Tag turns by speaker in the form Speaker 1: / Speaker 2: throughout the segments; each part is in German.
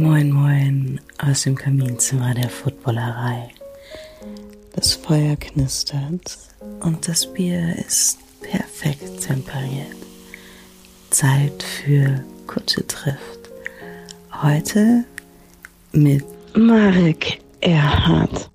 Speaker 1: Moin, moin aus dem Kaminzimmer der Footballerei. Das Feuer knistert und das Bier ist perfekt temperiert. Zeit für Kutsche trifft. Heute mit Marek Erhard.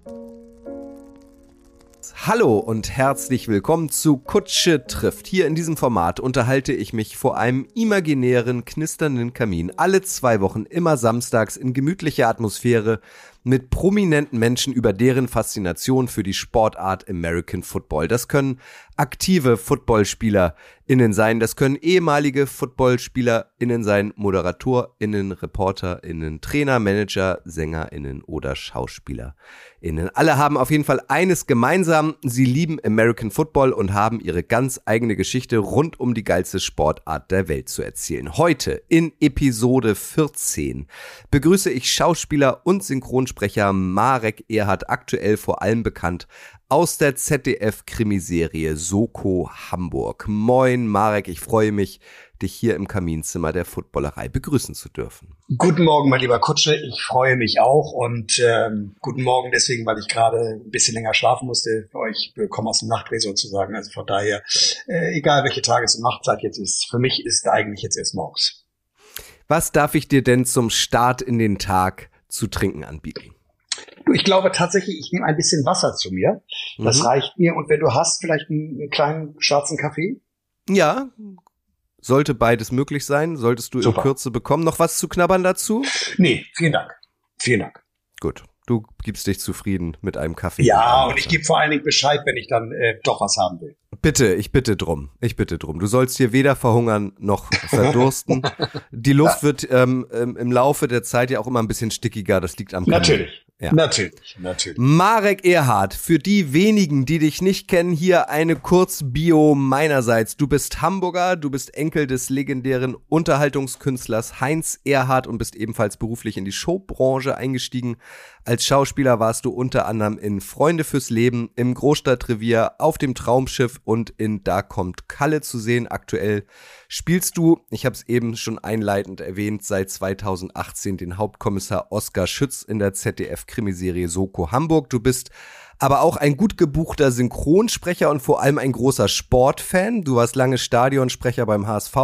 Speaker 2: Hallo und herzlich willkommen zu Kutsche trifft. Hier in diesem Format unterhalte ich mich vor einem imaginären, knisternden Kamin alle zwei Wochen immer samstags in gemütlicher Atmosphäre mit prominenten Menschen über deren Faszination für die Sportart American Football. Das können aktive FootballspielerInnen sein, das können ehemalige FootballspielerInnen sein, ModeratorInnen, ReporterInnen, Trainer, Manager, SängerInnen oder SchauspielerInnen. Alle haben auf jeden Fall eines gemeinsam, sie lieben American Football und haben ihre ganz eigene Geschichte rund um die geilste Sportart der Welt zu erzählen. Heute in Episode 14 begrüße ich Schauspieler und Synchronsprecher Marek Erhard, aktuell vor allem bekannt aus der ZDF-Krimiserie Soko Hamburg. Moin, Marek, ich freue mich, dich hier im Kaminzimmer der Footballerei begrüßen zu dürfen.
Speaker 3: Guten Morgen, mein lieber Kutsche. Ich freue mich auch und ähm, guten Morgen deswegen, weil ich gerade ein bisschen länger schlafen musste. Ich komme aus dem Nachtdreh sozusagen. Also von daher, äh, egal welche Tages- und Nachtzeit jetzt ist, für mich ist eigentlich jetzt erst morgens.
Speaker 2: Was darf ich dir denn zum Start in den Tag zu trinken anbieten?
Speaker 3: Du, ich glaube tatsächlich, ich nehme ein bisschen Wasser zu mir. Das mhm. reicht mir. Und wenn du hast, vielleicht einen, einen kleinen schwarzen Kaffee?
Speaker 2: Ja, sollte beides möglich sein. Solltest du Super. in Kürze bekommen. Noch was zu knabbern dazu?
Speaker 3: Nee, vielen Dank. Vielen Dank.
Speaker 2: Gut. Du gibst dich zufrieden mit einem Kaffee.
Speaker 3: Ja, und ich gebe vor allen Dingen Bescheid, wenn ich dann äh, doch was haben will.
Speaker 2: Bitte, ich bitte drum. Ich bitte drum. Du sollst hier weder verhungern noch verdursten. Die Luft ja. wird ähm, im Laufe der Zeit ja auch immer ein bisschen stickiger. Das liegt am
Speaker 3: Kamin. Natürlich. Ja. Natürlich, natürlich.
Speaker 2: Marek Erhard, für die wenigen, die dich nicht kennen, hier eine Kurzbio meinerseits. Du bist Hamburger, du bist Enkel des legendären Unterhaltungskünstlers Heinz Erhard und bist ebenfalls beruflich in die Showbranche eingestiegen. Als Schauspieler warst du unter anderem in Freunde fürs Leben, im Großstadtrevier, auf dem Traumschiff und in Da kommt Kalle zu sehen. Aktuell spielst du, ich habe es eben schon einleitend erwähnt, seit 2018 den Hauptkommissar Oskar Schütz in der ZDF-Krimiserie Soko Hamburg. Du bist aber auch ein gut gebuchter Synchronsprecher und vor allem ein großer Sportfan. Du warst lange Stadionsprecher beim HSV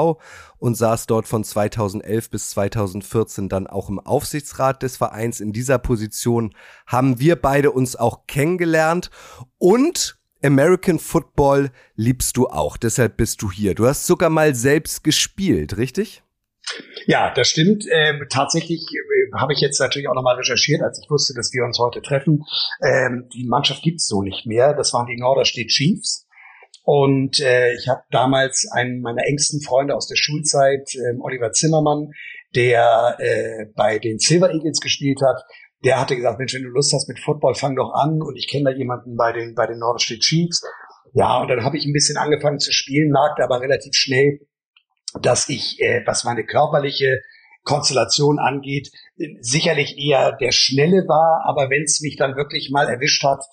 Speaker 2: und saß dort von 2011 bis 2014 dann auch im Aufsichtsrat des Vereins. In dieser Position haben wir beide uns auch kennengelernt und American Football liebst du auch, deshalb bist du hier. Du hast sogar mal selbst gespielt, richtig?
Speaker 3: Ja, das stimmt. Ähm, tatsächlich äh, habe ich jetzt natürlich auch nochmal recherchiert, als ich wusste, dass wir uns heute treffen. Ähm, die Mannschaft gibt's so nicht mehr. Das waren die Norderstedt Chiefs. Und äh, ich habe damals einen meiner engsten Freunde aus der Schulzeit, ähm, Oliver Zimmermann, der äh, bei den Silver Eagles gespielt hat, der hatte gesagt, Mensch, wenn du Lust hast mit Football, fang doch an. Und ich kenne da jemanden bei den, bei den Norderstedt Chiefs. Ja, und dann habe ich ein bisschen angefangen zu spielen, merkte aber relativ schnell, dass ich, äh, was meine körperliche Konstellation angeht, sicherlich eher der Schnelle war, aber wenn es mich dann wirklich mal erwischt hat,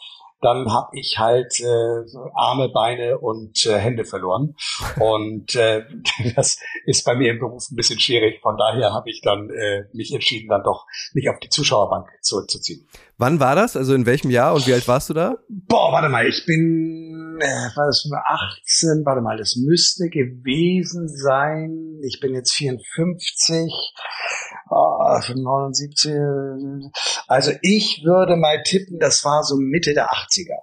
Speaker 3: dann habe ich halt äh, Arme, Beine und äh, Hände verloren. Und äh, das ist bei mir im Beruf ein bisschen schwierig. Von daher habe ich dann äh, mich entschieden, dann doch mich auf die Zuschauerbank zurückzuziehen.
Speaker 2: Wann war das? Also in welchem Jahr und wie alt warst du da?
Speaker 3: Boah, warte mal, ich bin, äh, war das 18, warte mal, das müsste gewesen sein. Ich bin jetzt 54 oh, 79. Also ich würde mal tippen, das war so Mitte der 80er.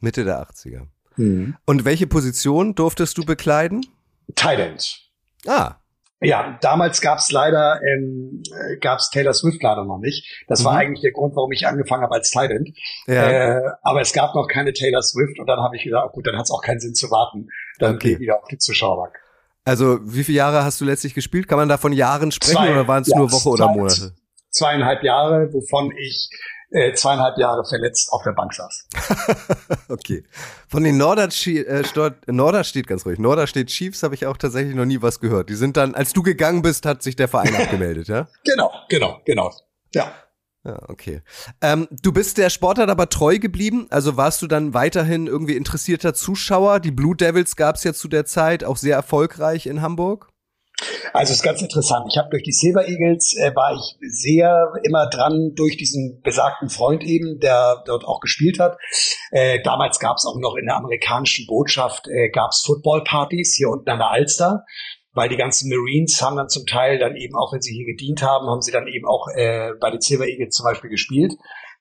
Speaker 2: Mitte der 80er. Mhm. Und welche Position durftest du bekleiden?
Speaker 3: Thailand.
Speaker 2: Ah.
Speaker 3: Ja, damals gab's leider ähm, gab's Taylor Swift leider noch nicht. Das mhm. war eigentlich der Grund, warum ich angefangen habe als Thailand. Ja. Äh, aber es gab noch keine Taylor Swift und dann habe ich gesagt, oh gut, dann hat es auch keinen Sinn zu warten. Dann okay. gehe ich wieder auf die Zuschauerbank.
Speaker 2: Also wie viele Jahre hast du letztlich gespielt? Kann man da von Jahren sprechen Zwei, oder waren es ja, nur Woche oder Monate?
Speaker 3: Zweieinhalb Jahre, wovon ich äh, zweieinhalb Jahre verletzt auf der Bank saß.
Speaker 2: okay. Von den Norderstedt, äh, Norderstedt, ganz ruhig, Norderstedt Chiefs habe ich auch tatsächlich noch nie was gehört. Die sind dann, als du gegangen bist, hat sich der Verein abgemeldet, ja?
Speaker 3: Genau, genau, genau. Ja.
Speaker 2: Ja, okay. Ähm, du bist der Sportart aber treu geblieben. Also warst du dann weiterhin irgendwie interessierter Zuschauer? Die Blue Devils gab es ja zu der Zeit auch sehr erfolgreich in Hamburg.
Speaker 3: Also es ist ganz interessant. Ich habe durch die Silver Eagles äh, war ich sehr immer dran durch diesen besagten Freund eben, der dort auch gespielt hat. Äh, damals gab es auch noch in der amerikanischen Botschaft äh, gab es Footballpartys hier unten an der Alster, weil die ganzen Marines haben dann zum Teil dann eben auch, wenn sie hier gedient haben, haben sie dann eben auch äh, bei den Silver Eagles zum Beispiel gespielt.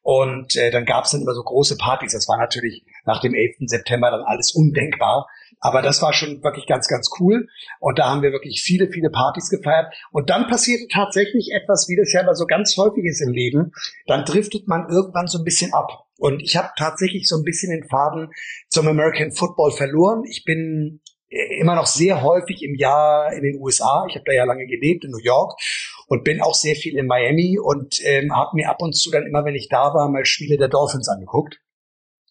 Speaker 3: Und äh, dann gab es dann immer so große Partys. Das war natürlich nach dem 11. September dann alles undenkbar. Aber das war schon wirklich ganz, ganz cool. Und da haben wir wirklich viele, viele Partys gefeiert. Und dann passierte tatsächlich etwas, wie das ja immer so ganz häufig ist im Leben. Dann driftet man irgendwann so ein bisschen ab. Und ich habe tatsächlich so ein bisschen den Faden zum American Football verloren. Ich bin äh, immer noch sehr häufig im Jahr in den USA. Ich habe da ja lange gelebt in New York und bin auch sehr viel in Miami und ähm, habe mir ab und zu dann immer, wenn ich da war, mal Spiele der Dolphins angeguckt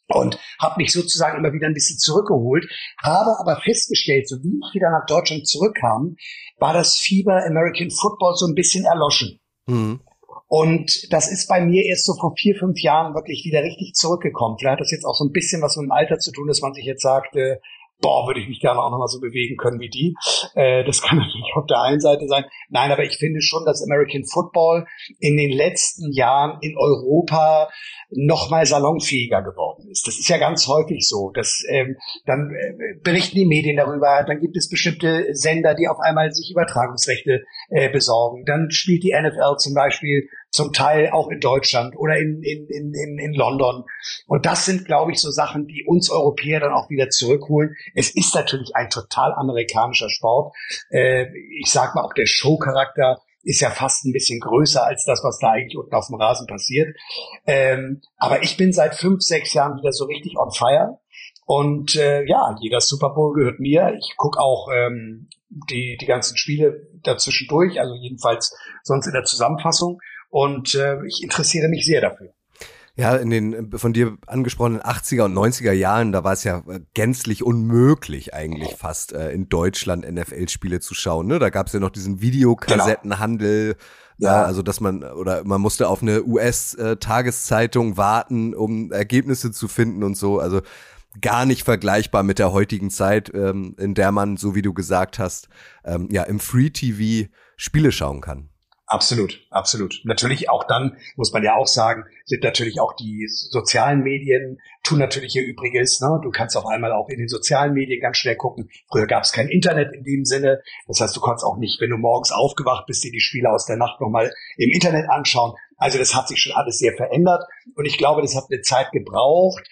Speaker 3: und habe mich sozusagen immer wieder ein bisschen zurückgeholt, habe aber festgestellt, so wie ich wieder nach Deutschland zurückkam, war das Fieber American Football so ein bisschen erloschen. Mhm. Und das ist bei mir erst so vor vier, fünf Jahren wirklich wieder richtig zurückgekommen. Vielleicht hat das jetzt auch so ein bisschen was mit dem Alter zu tun, dass man sich jetzt sagt, äh, boah, würde ich mich gerne auch nochmal so bewegen können wie die. Äh, das kann natürlich auf der einen Seite sein. Nein, aber ich finde schon, dass American Football in den letzten Jahren in Europa noch mal salonfähiger geworden ist. Das ist ja ganz häufig so. Dass, ähm, dann äh, berichten die Medien darüber, dann gibt es bestimmte Sender, die auf einmal sich Übertragungsrechte äh, besorgen. Dann spielt die NFL zum Beispiel zum Teil auch in Deutschland oder in, in, in, in, in London. Und das sind, glaube ich, so Sachen, die uns Europäer dann auch wieder zurückholen. Es ist natürlich ein total amerikanischer Sport. Äh, ich sag mal, auch der Showcharakter ist ja fast ein bisschen größer als das, was da eigentlich unten auf dem Rasen passiert. Ähm, aber ich bin seit fünf, sechs Jahren wieder so richtig on fire. Und äh, ja, jeder Super Bowl gehört mir. Ich gucke auch ähm, die, die ganzen Spiele dazwischen durch, also jedenfalls sonst in der Zusammenfassung. Und äh, ich interessiere mich sehr dafür.
Speaker 2: Ja, in den von dir angesprochenen 80er und 90er Jahren, da war es ja äh, gänzlich unmöglich eigentlich fast äh, in Deutschland NFL-Spiele zu schauen. Ne? Da gab es ja noch diesen Videokassettenhandel, genau. ja. also dass man oder man musste auf eine US-Tageszeitung äh, warten, um Ergebnisse zu finden und so. Also gar nicht vergleichbar mit der heutigen Zeit, ähm, in der man, so wie du gesagt hast, ähm, ja im Free TV Spiele schauen kann.
Speaker 3: Absolut, absolut. Natürlich auch dann, muss man ja auch sagen, sind natürlich auch die sozialen Medien, tun natürlich ihr Übriges. Ne? Du kannst auf einmal auch in den sozialen Medien ganz schnell gucken. Früher gab es kein Internet in dem Sinne. Das heißt, du konntest auch nicht, wenn du morgens aufgewacht bist, dir die Spiele aus der Nacht nochmal im Internet anschauen. Also das hat sich schon alles sehr verändert und ich glaube, das hat eine Zeit gebraucht.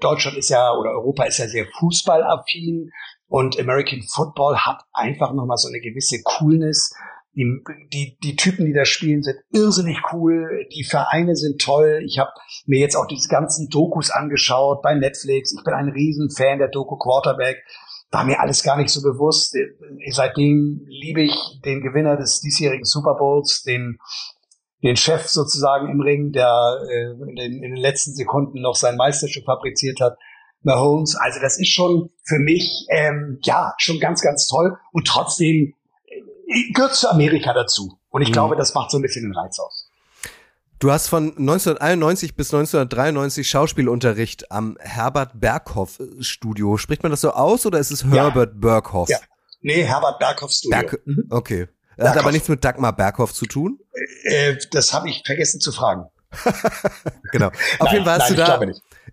Speaker 3: Deutschland ist ja oder Europa ist ja sehr fußballaffin und American Football hat einfach nochmal so eine gewisse Coolness, die, die, die Typen, die da spielen, sind irrsinnig cool. Die Vereine sind toll. Ich habe mir jetzt auch diese ganzen Dokus angeschaut bei Netflix. Ich bin ein Riesenfan der Doku Quarterback. War mir alles gar nicht so bewusst. Seitdem liebe ich den Gewinner des diesjährigen Super Bowls, den den Chef sozusagen im Ring, der äh, in, den, in den letzten Sekunden noch sein Meisterstück fabriziert hat. Mahomes. Also das ist schon für mich ähm, ja schon ganz, ganz toll. Und trotzdem gehört zu Amerika dazu. Und ich mhm. glaube, das macht so ein bisschen den Reiz aus.
Speaker 2: Du hast von 1991 bis 1993 Schauspielunterricht am Herbert Berghoff Studio. Spricht man das so aus oder ist es Herbert ja. Berghoff? Ja.
Speaker 3: Nee, Herbert Berghoff Studio. Berg
Speaker 2: mhm. Okay. Das hat aber nichts mit Dagmar Berghoff zu tun?
Speaker 3: Äh, das habe ich vergessen zu fragen.
Speaker 2: genau. Auf nein, jeden Fall hast nein, du da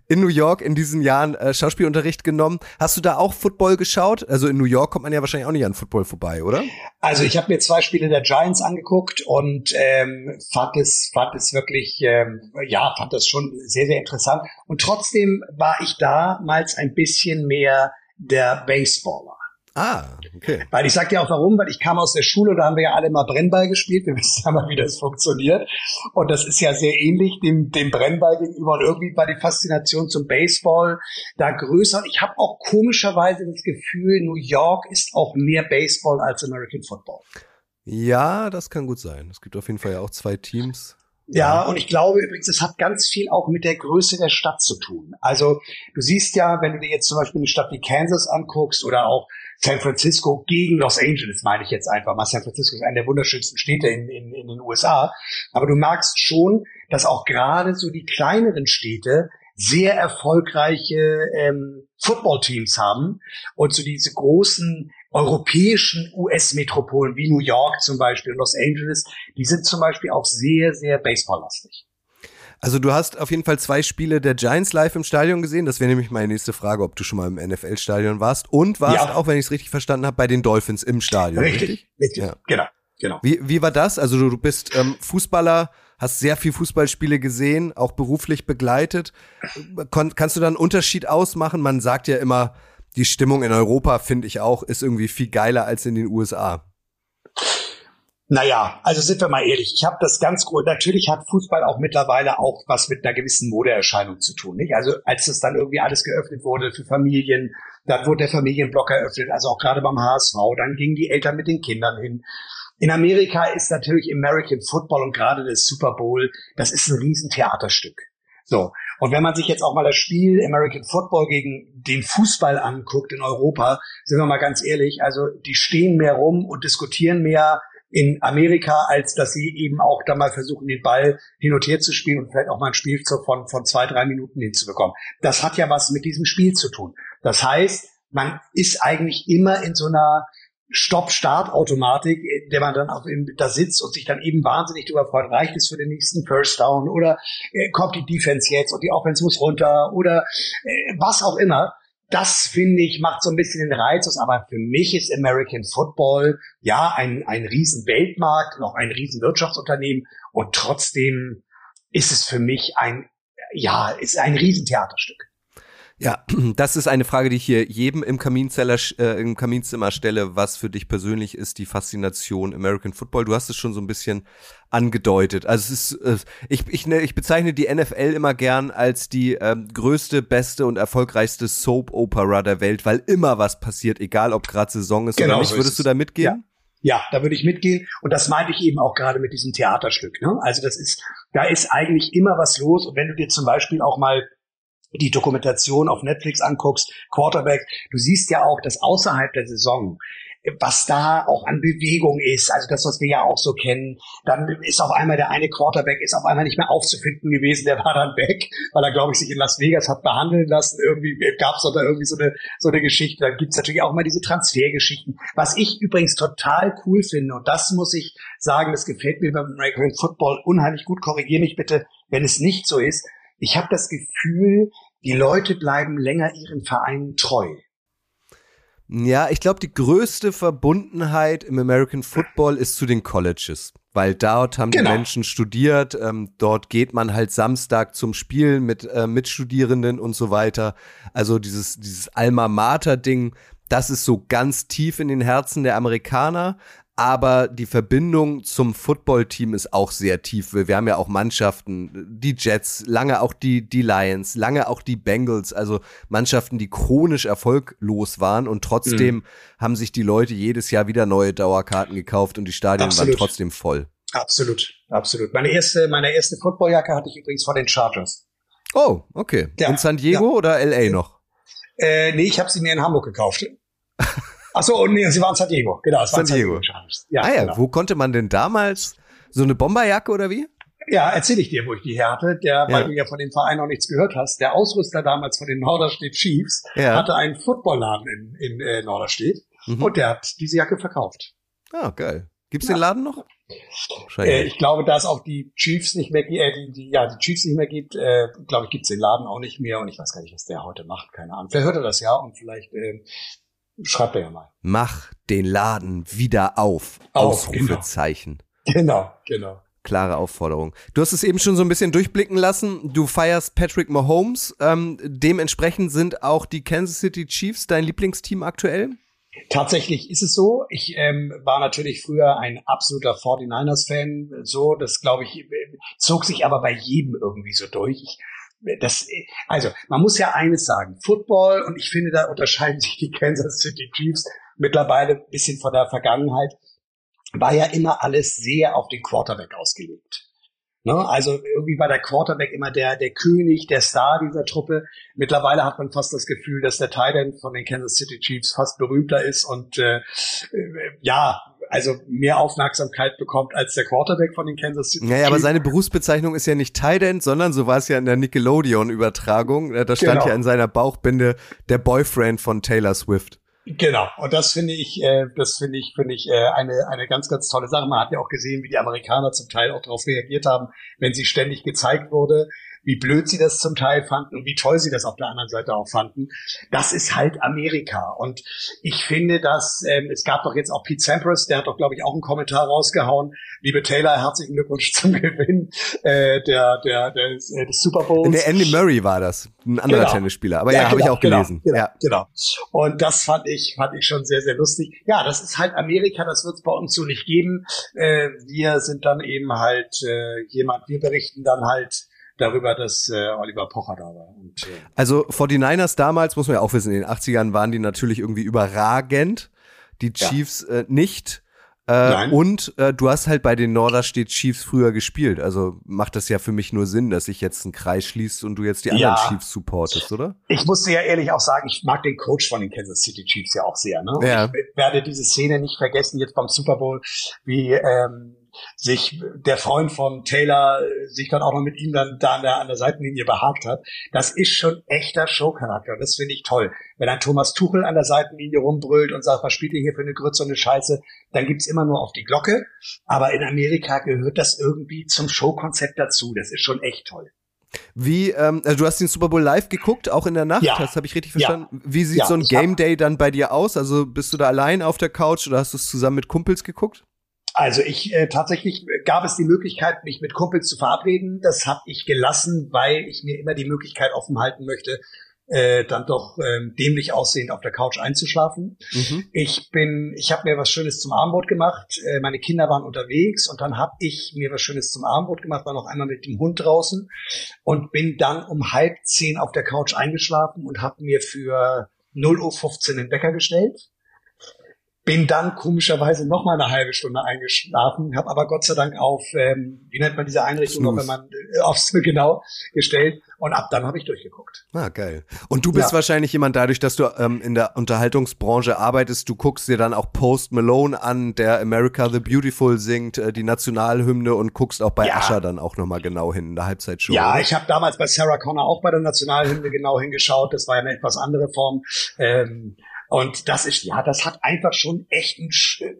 Speaker 2: in New York in diesen Jahren äh, Schauspielunterricht genommen. Hast du da auch Football geschaut? Also in New York kommt man ja wahrscheinlich auch nicht an Football vorbei, oder?
Speaker 3: Also ich habe mir zwei Spiele der Giants angeguckt und ähm, fand es fand es wirklich ähm, ja fand das schon sehr sehr interessant. Und trotzdem war ich damals ein bisschen mehr der Baseballer.
Speaker 2: Ah, okay.
Speaker 3: Weil ich sag dir auch warum, weil ich kam aus der Schule, da haben wir ja alle mal Brennball gespielt, wir wissen ja mal, wie das funktioniert. Und das ist ja sehr ähnlich dem, dem Brennball gegenüber. Und irgendwie war die Faszination zum Baseball da größer. Und ich habe auch komischerweise das Gefühl, New York ist auch mehr Baseball als American Football.
Speaker 2: Ja, das kann gut sein. Es gibt auf jeden Fall ja auch zwei Teams.
Speaker 3: Ja, und ich glaube übrigens, es hat ganz viel auch mit der Größe der Stadt zu tun. Also du siehst ja, wenn du dir jetzt zum Beispiel eine Stadt wie Kansas anguckst oder auch San Francisco gegen Los Angeles, meine ich jetzt einfach mal. San Francisco ist eine der wunderschönsten Städte in, in, in den USA. Aber du merkst schon, dass auch gerade so die kleineren Städte sehr erfolgreiche ähm, Footballteams haben und so diese großen europäischen US-Metropolen wie New York zum Beispiel, Los Angeles, die sind zum Beispiel auch sehr, sehr baseballlastig.
Speaker 2: Also du hast auf jeden Fall zwei Spiele der Giants live im Stadion gesehen. Das wäre nämlich meine nächste Frage, ob du schon mal im NFL-Stadion warst. Und warst ja. auch, wenn ich es richtig verstanden habe, bei den Dolphins im Stadion.
Speaker 3: Richtig, richtig. richtig. Ja. Genau, genau.
Speaker 2: Wie, wie war das? Also du, du bist ähm, Fußballer, hast sehr viel Fußballspiele gesehen, auch beruflich begleitet. Kon kannst du da einen Unterschied ausmachen? Man sagt ja immer, die Stimmung in Europa, finde ich auch, ist irgendwie viel geiler als in den USA.
Speaker 3: Naja, also sind wir mal ehrlich. Ich habe das ganz gut. Natürlich hat Fußball auch mittlerweile auch was mit einer gewissen Modeerscheinung zu tun. Nicht? Also als es dann irgendwie alles geöffnet wurde für Familien, dann wurde der Familienblock eröffnet, also auch gerade beim HSV. Dann gingen die Eltern mit den Kindern hin. In Amerika ist natürlich American Football und gerade das Super Bowl, das ist ein Riesentheaterstück. So. Und wenn man sich jetzt auch mal das Spiel American Football gegen den Fußball anguckt in Europa, sind wir mal ganz ehrlich, also die stehen mehr rum und diskutieren mehr, in Amerika, als dass sie eben auch da mal versuchen, den Ball hin und her zu spielen und vielleicht auch mal ein Spielzug von, von zwei, drei Minuten hinzubekommen. Das hat ja was mit diesem Spiel zu tun. Das heißt, man ist eigentlich immer in so einer Stopp-Start-Automatik, der man dann auch da sitzt und sich dann eben wahnsinnig darüber freut, reicht es für den nächsten First Down oder äh, kommt die Defense jetzt und die Offense muss runter oder äh, was auch immer das finde ich macht so ein bisschen den Reiz aus. Aber für mich ist American Football ja ein, ein riesen Weltmarkt, noch ein riesen Wirtschaftsunternehmen und trotzdem ist es für mich ein, ja, ist ein Riesentheaterstück.
Speaker 2: Ja, das ist eine Frage, die ich hier jedem im, Kaminzeller, äh, im Kaminzimmer stelle. Was für dich persönlich ist die Faszination American Football? Du hast es schon so ein bisschen angedeutet. Also es ist, äh, ich, ich, ne, ich bezeichne die NFL immer gern als die ähm, größte, beste und erfolgreichste Soap Opera der Welt, weil immer was passiert, egal ob gerade Saison ist genau oder nicht. Würdest du da mitgehen?
Speaker 3: Ja. Ja, da würde ich mitgehen. Und das meinte ich eben auch gerade mit diesem Theaterstück. Ne? Also das ist, da ist eigentlich immer was los. Und wenn du dir zum Beispiel auch mal die Dokumentation auf Netflix anguckst, Quarterback, du siehst ja auch, dass außerhalb der Saison was da auch an Bewegung ist, also das, was wir ja auch so kennen, dann ist auf einmal der eine Quarterback ist auf einmal nicht mehr aufzufinden gewesen, der war dann weg, weil er, glaube ich, sich in Las Vegas hat behandeln lassen. Irgendwie gab es da irgendwie so eine, so eine Geschichte. Dann gibt's natürlich auch mal diese Transfergeschichten. Was ich übrigens total cool finde, und das muss ich sagen, das gefällt mir beim American Football unheimlich gut. Korrigiere mich bitte, wenn es nicht so ist ich habe das Gefühl, die Leute bleiben länger ihren Vereinen treu.
Speaker 2: Ja, ich glaube, die größte Verbundenheit im American Football ist zu den Colleges, weil dort haben genau. die Menschen studiert, ähm, dort geht man halt Samstag zum Spiel mit äh, Mitstudierenden und so weiter. Also dieses, dieses Alma Mater-Ding, das ist so ganz tief in den Herzen der Amerikaner aber die Verbindung zum Footballteam ist auch sehr tief. Wir haben ja auch Mannschaften, die Jets, lange auch die, die Lions, lange auch die Bengals, also Mannschaften, die chronisch erfolglos waren und trotzdem mhm. haben sich die Leute jedes Jahr wieder neue Dauerkarten gekauft und die Stadien absolut. waren trotzdem voll.
Speaker 3: Absolut, absolut. Meine erste, meine erste Footballjacke hatte ich übrigens von den Chargers.
Speaker 2: Oh, okay. Ja, in San Diego ja. oder LA noch?
Speaker 3: Äh, nee, ich habe sie mir in Hamburg gekauft. Ach so, nee, sie waren in San Diego. Genau,
Speaker 2: San Diego. Ja, ah ja, genau. wo konnte man denn damals so eine Bomberjacke oder wie?
Speaker 3: Ja, erzähle ich dir, wo ich die her hatte. Der, ja. weil du ja von dem Verein noch nichts gehört hast. Der Ausrüster damals von den Norderstedt Chiefs ja. hatte einen Footballladen in, in äh, Norderstedt mhm. und der hat diese Jacke verkauft.
Speaker 2: Ah, geil. Gibt's ja. den Laden noch?
Speaker 3: Äh, ich glaube, da es auch die Chiefs nicht mehr, äh, die, die, ja, die Chiefs nicht mehr gibt, äh, glaube ich, gibt's den Laden auch nicht mehr und ich weiß gar nicht, was der heute macht, keine Ahnung. Wer hörte das ja und vielleicht äh, Schreibt er ja mal.
Speaker 2: Mach den Laden wieder auf. auf Ausrufezeichen.
Speaker 3: Genau. genau, genau.
Speaker 2: Klare Aufforderung. Du hast es eben schon so ein bisschen durchblicken lassen. Du feierst Patrick Mahomes. Ähm, dementsprechend sind auch die Kansas City Chiefs dein Lieblingsteam aktuell?
Speaker 3: Tatsächlich ist es so. Ich ähm, war natürlich früher ein absoluter 49ers-Fan. So, das glaube ich, zog sich aber bei jedem irgendwie so durch. Ich das, also, man muss ja eines sagen. Football, und ich finde, da unterscheiden sich die Kansas City Chiefs mittlerweile ein bisschen von der Vergangenheit, war ja immer alles sehr auf den Quarterback ausgelegt. Ne? Also irgendwie war der Quarterback immer der, der König, der Star dieser Truppe. Mittlerweile hat man fast das Gefühl, dass der Titan von den Kansas City Chiefs fast berühmter ist und äh, äh ja, also mehr Aufmerksamkeit bekommt als der Quarterback von den Kansas City.
Speaker 2: Naja, aber seine Berufsbezeichnung ist ja nicht Tight End, sondern so war es ja in der Nickelodeon-Übertragung. Da stand genau. ja in seiner Bauchbinde der Boyfriend von Taylor Swift.
Speaker 3: Genau, und das finde ich, äh, das finde ich, finde ich äh, eine eine ganz ganz tolle Sache. Man hat ja auch gesehen, wie die Amerikaner zum Teil auch darauf reagiert haben, wenn sie ständig gezeigt wurde, wie blöd sie das zum Teil fanden und wie toll sie das auf der anderen Seite auch fanden. Das ist halt Amerika. Und ich finde, dass ähm, es gab doch jetzt auch Pete Sampras, der hat doch, glaube ich, auch einen Kommentar rausgehauen. Liebe Taylor, herzlichen Glückwunsch zum Gewinn äh, der, der, des, äh, des Super Bowls.
Speaker 2: Der Andy Murray war das, ein anderer
Speaker 3: Genau.
Speaker 2: Tennisspieler. Aber
Speaker 3: Ja,
Speaker 2: ja, habe ich
Speaker 3: genau,
Speaker 2: auch gelesen.
Speaker 3: Genau,
Speaker 2: ja.
Speaker 3: genau. Und das fand ich, fand ich schon sehr, sehr lustig. Ja, das ist halt Amerika, das wird es bei uns so nicht geben. Äh, wir sind dann eben halt äh, jemand, wir berichten dann halt darüber, dass äh, Oliver Pocher da war. Und, äh,
Speaker 2: Also 49ers damals, muss man ja auch wissen, in den 80ern waren die natürlich irgendwie überragend. Die
Speaker 3: Ja.
Speaker 2: Chiefs äh, nicht. Äh,
Speaker 3: Nein.
Speaker 2: und äh, du hast halt bei den Norderstedt Chiefs früher gespielt. Also macht das ja für mich nur Sinn, dass sich jetzt ein Kreis schließt und du jetzt die
Speaker 3: Ja.
Speaker 2: anderen Chiefs supportest, oder?
Speaker 3: ich musste ja ehrlich auch sagen, ich mag den Coach von den Kansas City Chiefs ja auch sehr. Ne?
Speaker 2: Ja.
Speaker 3: Ich werde diese Szene nicht vergessen jetzt beim Super Bowl, wie ähm, sich der Freund von Taylor sich dann auch noch mit ihm dann da an der, an der Seitenlinie behagt hat. Das ist schon echter Showcharakter. Das finde ich toll. Wenn ein Thomas Tuchel an der Seitenlinie rumbrüllt und sagt, was spielt ihr hier für eine Grütze und eine Scheiße, dann gibt's immer nur auf die Glocke. Aber in Amerika gehört das irgendwie zum Showkonzept dazu. Das ist schon echt toll.
Speaker 2: Wie, ähm, also du hast den Super Bowl live geguckt, auch in der Nacht,
Speaker 3: Ja.
Speaker 2: das habe ich richtig
Speaker 3: Ja.
Speaker 2: verstanden. Wie sieht
Speaker 3: Ja,
Speaker 2: so ein Game Day dann bei dir aus? Also bist du da allein auf der Couch oder hast du es zusammen mit Kumpels geguckt?
Speaker 3: Also ich äh, tatsächlich gab es die Möglichkeit, mich mit Kumpels zu verabreden. Das habe ich gelassen, weil ich mir immer die Möglichkeit offen halten möchte, äh, dann doch ähm, dämlich aussehend auf der Couch einzuschlafen.
Speaker 2: Mhm.
Speaker 3: Ich bin, ich habe mir was Schönes zum Abendbrot gemacht. Äh, meine Kinder waren unterwegs und dann habe ich mir was Schönes zum Abendbrot gemacht, war noch einmal mit dem Hund draußen und bin dann um halb zehn auf der Couch eingeschlafen und habe mir für 0.15 Uhr den Wecker gestellt. Bin dann komischerweise noch mal eine halbe Stunde eingeschlafen, habe aber Gott sei Dank auf, ähm, wie nennt man diese Einrichtung, noch,
Speaker 2: Snooze.
Speaker 3: wenn man äh, aufs genau gestellt und ab dann habe ich durchgeguckt.
Speaker 2: Ah, geil. Und du bist
Speaker 3: Ja.
Speaker 2: wahrscheinlich jemand, dadurch, dass du ähm, in der Unterhaltungsbranche arbeitest, du guckst dir dann auch Post Malone an, der America the Beautiful singt, äh, die Nationalhymne und guckst auch bei
Speaker 3: Ja.
Speaker 2: Dann auch nochmal genau hin in der Halbzeitshow.
Speaker 3: Ja,
Speaker 2: oder?
Speaker 3: ich habe damals bei Sarah Connor auch bei der Nationalhymne genau hingeschaut. Das war ja eine etwas andere Form. Ähm, und das ist, ja, das hat einfach schon echten,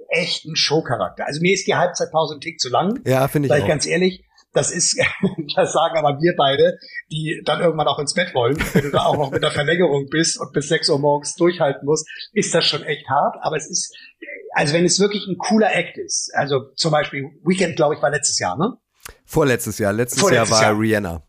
Speaker 3: echten Showcharakter. Also mir ist die Halbzeitpause ein Tick zu lang,
Speaker 2: ja finde ich
Speaker 3: sag ich ganz ehrlich. Das ist, das sagen aber wir beide, die dann irgendwann auch ins Bett wollen. Wenn du da auch noch mit der Verlängerung bist und bis 6 Uhr morgens durchhalten musst, ist das schon echt hart. Aber es ist, also wenn es wirklich ein cooler Act ist, also zum Beispiel Weekend, glaube ich, war letztes Jahr, ne?
Speaker 2: Vorletztes Jahr, letztes
Speaker 3: Vorletztes
Speaker 2: Jahr war
Speaker 3: Jahr.
Speaker 2: Rihanna.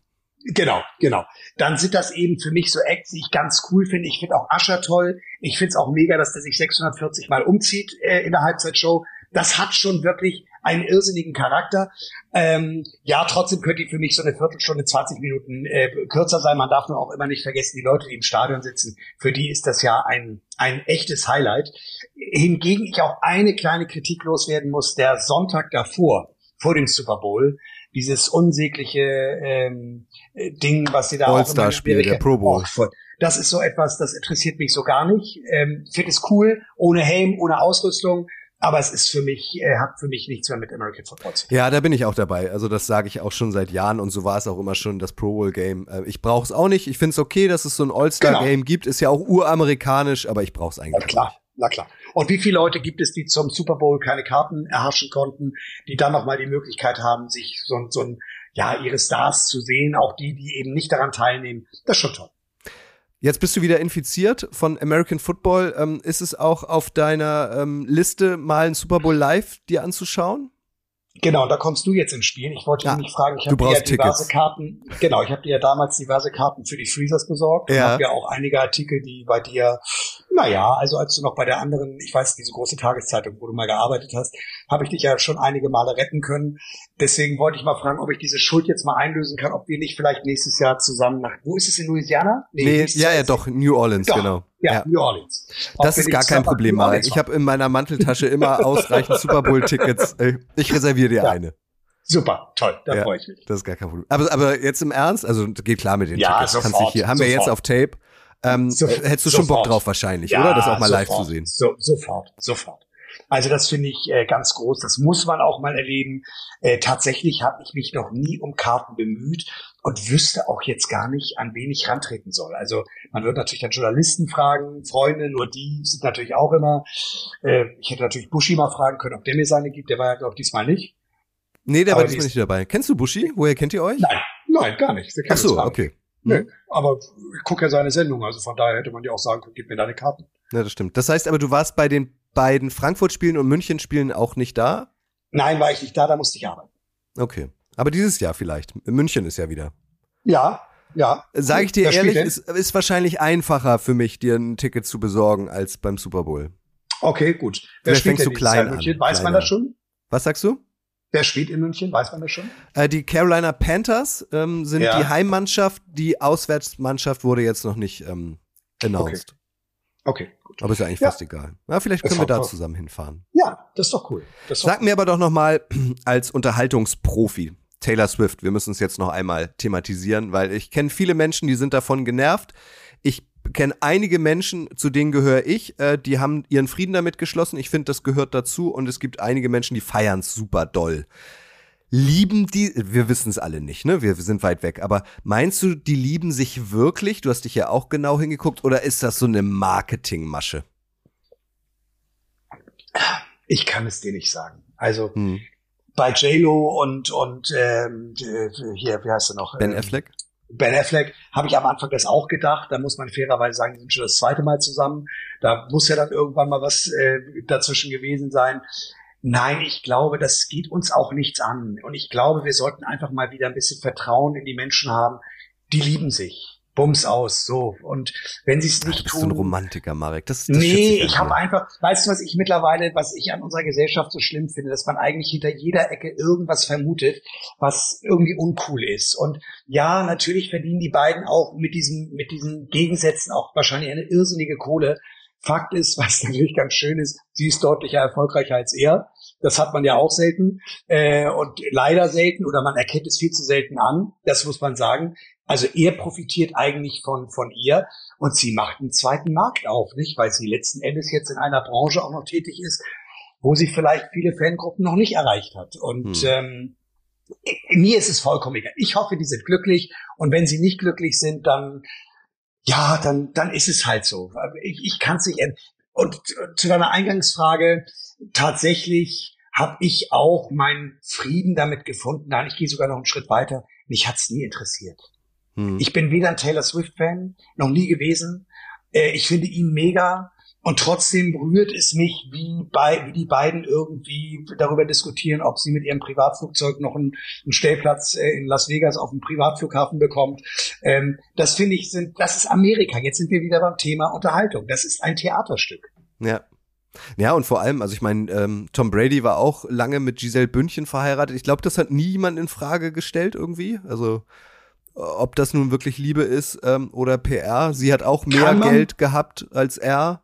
Speaker 3: Genau, genau. Dann sind das eben für mich so Acts, die ich ganz cool finde. Ich finde auch Ascher toll. Ich finde es auch mega, dass der sich 640 Mal umzieht äh, in der Halbzeitshow. Das hat schon wirklich einen irrsinnigen Charakter. Ähm, ja, trotzdem könnte die für mich so eine Viertelstunde, 20 Minuten äh, kürzer sein. Man darf nur auch immer nicht vergessen, die Leute, die im Stadion sitzen, für die ist das ja ein, ein echtes Highlight. Hingegen ich auch eine kleine Kritik loswerden muss. Der Sonntag davor, vor dem Super Bowl, dieses unsägliche ähm, äh, Ding, was sie da auch
Speaker 2: All-Star-Spiel, der Pro Bowl.
Speaker 3: Oh, das ist so etwas, das interessiert mich so gar nicht. Ähm, Finde es cool, ohne Helm, ohne Ausrüstung, aber es ist für mich, äh, hat für mich nichts mehr mit American Football zu tun.
Speaker 2: Ja, da bin ich auch dabei. Also das sage ich auch schon seit Jahren und so war es auch immer schon das Pro Bowl Game. Äh, ich brauche es auch nicht. Ich finde es okay, dass es so ein All-Star Game gibt. Ist ja auch uramerikanisch, aber ich brauche es
Speaker 3: Na
Speaker 2: eigentlich
Speaker 3: klar, na klar. Und wie viele Leute gibt es, die zum Super Bowl keine Karten erhaschen konnten, die dann nochmal die Möglichkeit haben, sich so, ein- so ein, ja, ihre Stars zu sehen, auch die, die eben nicht daran teilnehmen. Das ist schon toll.
Speaker 2: Jetzt bist du wieder infiziert von American Football. Ähm, ist es auch auf deiner ähm, Liste, mal ein Super Bowl live dir anzuschauen?
Speaker 3: Genau, da kommst du jetzt ins Spiel. Ich wollte
Speaker 2: Ja,
Speaker 3: dich fragen, ich habe dir ja diverse
Speaker 2: Tickets.
Speaker 3: Karten, genau, ich habe dir ja damals diverse Karten für die Freezers besorgt
Speaker 2: Ja.
Speaker 3: habe ja auch einige Artikel, die bei dir, naja, also als du noch bei der anderen, ich weiß, diese große Tageszeitung, wo du mal gearbeitet hast, habe ich dich ja schon einige Male retten können. Deswegen wollte ich mal fragen, ob ich diese Schuld jetzt mal einlösen kann, ob wir nicht vielleicht nächstes Jahr zusammen nach, wo ist es in Louisiana?
Speaker 2: Nee,
Speaker 3: nächstes
Speaker 2: ja, ja, doch, New Orleans,
Speaker 3: Doch,
Speaker 2: genau.
Speaker 3: Ja, New Orleans. Ob
Speaker 2: Das
Speaker 3: wir
Speaker 2: ist gar kein Problem, Marek. Ich habe in meiner Manteltasche immer ausreichend Super Bowl-Tickets. Äh, Ich reserviere dir
Speaker 3: Ja.
Speaker 2: eine.
Speaker 3: Super, toll, da
Speaker 2: Ja.
Speaker 3: freue ich mich.
Speaker 2: Das ist gar kein Problem. Aber, aber jetzt im Ernst, also geht klar mit den
Speaker 3: Ja,
Speaker 2: Tickets. Kannst
Speaker 3: sofort,
Speaker 2: dich hier, haben wir
Speaker 3: sofort.
Speaker 2: jetzt auf Tape. Ähm,
Speaker 3: So-
Speaker 2: äh, hättest du schon Bock
Speaker 3: sofort.
Speaker 2: drauf wahrscheinlich, oder? Das auch mal live zu
Speaker 3: sofort,
Speaker 2: sehen.
Speaker 3: So, sofort, sofort. Also das finde ich äh, ganz groß. Das muss man auch mal erleben. Äh, tatsächlich habe ich mich noch nie um Karten bemüht und wüsste auch jetzt gar nicht, an wen ich rantreten soll. Also man wird natürlich dann Journalisten fragen, Freunde, nur die sind natürlich auch immer. Äh, ich hätte natürlich Buschi mal fragen können, ob der mir seine gibt. Der war ja, glaube ich, diesmal nicht.
Speaker 2: Nee, der aber war diesmal nicht dabei. Kennst du Buschi? Woher kennt ihr euch?
Speaker 3: Nein, nein, gar nicht.
Speaker 2: Ach so, okay.
Speaker 3: Nee, hm. aber ich gucke ja seine Sendung, also von daher hätte man ja auch sagen können, gib mir deine Karten.
Speaker 2: Ja, das stimmt. Das heißt aber, du warst bei den beiden Frankfurt-Spielen und München-Spielen auch nicht da?
Speaker 3: Nein, war ich nicht da, da musste ich arbeiten.
Speaker 2: Okay. Aber dieses Jahr vielleicht. München ist ja wieder.
Speaker 3: Ja, ja.
Speaker 2: Sag ich dir das ehrlich, ist, ist wahrscheinlich einfacher für mich, dir ein Ticket zu besorgen, als beim Super Bowl.
Speaker 3: Okay, gut.
Speaker 2: Wer fängst du klein an.
Speaker 3: Weiß kleiner. man das schon?
Speaker 2: Was sagst du?
Speaker 3: Wer spielt in München? Weiß man das schon?
Speaker 2: Äh, die Carolina Panthers ähm, sind ja. die Heimmannschaft. Die Auswärtsmannschaft wurde jetzt noch nicht ähm, announced.
Speaker 3: Okay. okay gut.
Speaker 2: Aber ist ja eigentlich ja. fast egal. Na, vielleicht können wir da toll. zusammen hinfahren.
Speaker 3: Ja, das ist doch cool. Ist
Speaker 2: doch Sag cool. mir aber doch noch mal als Unterhaltungsprofi, Taylor Swift, wir müssen es jetzt noch einmal thematisieren, weil ich kenne viele Menschen, die sind davon genervt. Ich kenne einige Menschen, zu denen gehöre ich, äh, die haben ihren Frieden damit geschlossen. Ich finde, das gehört dazu. Und es gibt einige Menschen, die feiern es super doll. Lieben die, wir wissen es alle nicht, ne? Wir, wir sind weit weg. Aber meinst du, die lieben sich wirklich? Du hast dich ja auch genau hingeguckt. Oder ist das so eine Marketingmasche?
Speaker 3: Ich kann es dir nicht sagen. Also hm. bei JLo und und ähm, hier, wie heißt er noch?
Speaker 2: Ben Affleck.
Speaker 3: Ben Affleck habe ich am Anfang das auch gedacht. Da muss man fairerweise sagen, die sind schon das zweite Mal zusammen. Da muss ja dann irgendwann mal was äh, dazwischen gewesen sein. Nein, ich glaube, das geht uns auch nichts an. Und ich glaube, wir sollten einfach mal wieder ein bisschen Vertrauen in die Menschen haben. Die lieben sich. Bums aus, so. Und wenn sie es nicht Ach,
Speaker 2: du bist tun. so ein Romantiker, Marek. Das,
Speaker 3: das nee, ich habe einfach, weißt du, was ich mittlerweile, was ich an unserer Gesellschaft so schlimm finde, dass man eigentlich hinter jeder Ecke irgendwas vermutet, was irgendwie uncool ist. Und ja, natürlich verdienen die beiden auch mit diesen, mit diesen Gegensätzen auch wahrscheinlich eine irrsinnige Kohle. Fakt ist, was natürlich ganz schön ist, sie ist deutlicher erfolgreicher als er. Das hat man ja auch selten äh, und leider selten oder man erkennt es viel zu selten an. Das muss man sagen. Also er profitiert eigentlich von, von ihr und sie macht einen zweiten Markt auf, nicht? Weil sie letzten Endes jetzt in einer Branche auch noch tätig ist, wo sie vielleicht viele Fangruppen noch nicht erreicht hat. Und hm. ähm, mir ist es vollkommen egal. Ich hoffe, die sind glücklich und wenn sie nicht glücklich sind, dann ja, dann dann ist es halt so. Ich, ich kann es nicht. Und zu deiner Eingangsfrage tatsächlich habe ich auch meinen Frieden damit gefunden. Nein, ich gehe sogar noch einen Schritt weiter. Mich hat's nie interessiert. Hm. Ich bin weder ein Taylor Swift-Fan, noch nie gewesen. Äh, ich finde ihn mega. Und trotzdem berührt es mich, wie, bei, wie die beiden irgendwie darüber diskutieren, ob sie mit ihrem Privatflugzeug noch einen, einen Stellplatz äh, in Las Vegas auf dem Privatflughafen bekommt. Ähm, das finde ich, sind, das ist Amerika. Jetzt sind wir wieder beim Thema Unterhaltung. Das ist ein Theaterstück.
Speaker 2: Ja. Ja, und vor allem, also ich meine, ähm, Tom Brady war auch lange mit Giselle Bündchen verheiratet. Ich glaube, das hat nie jemand in Frage gestellt irgendwie. Also ob das nun wirklich Liebe ist ähm, oder PR. Sie hat auch mehr Geld gehabt als er.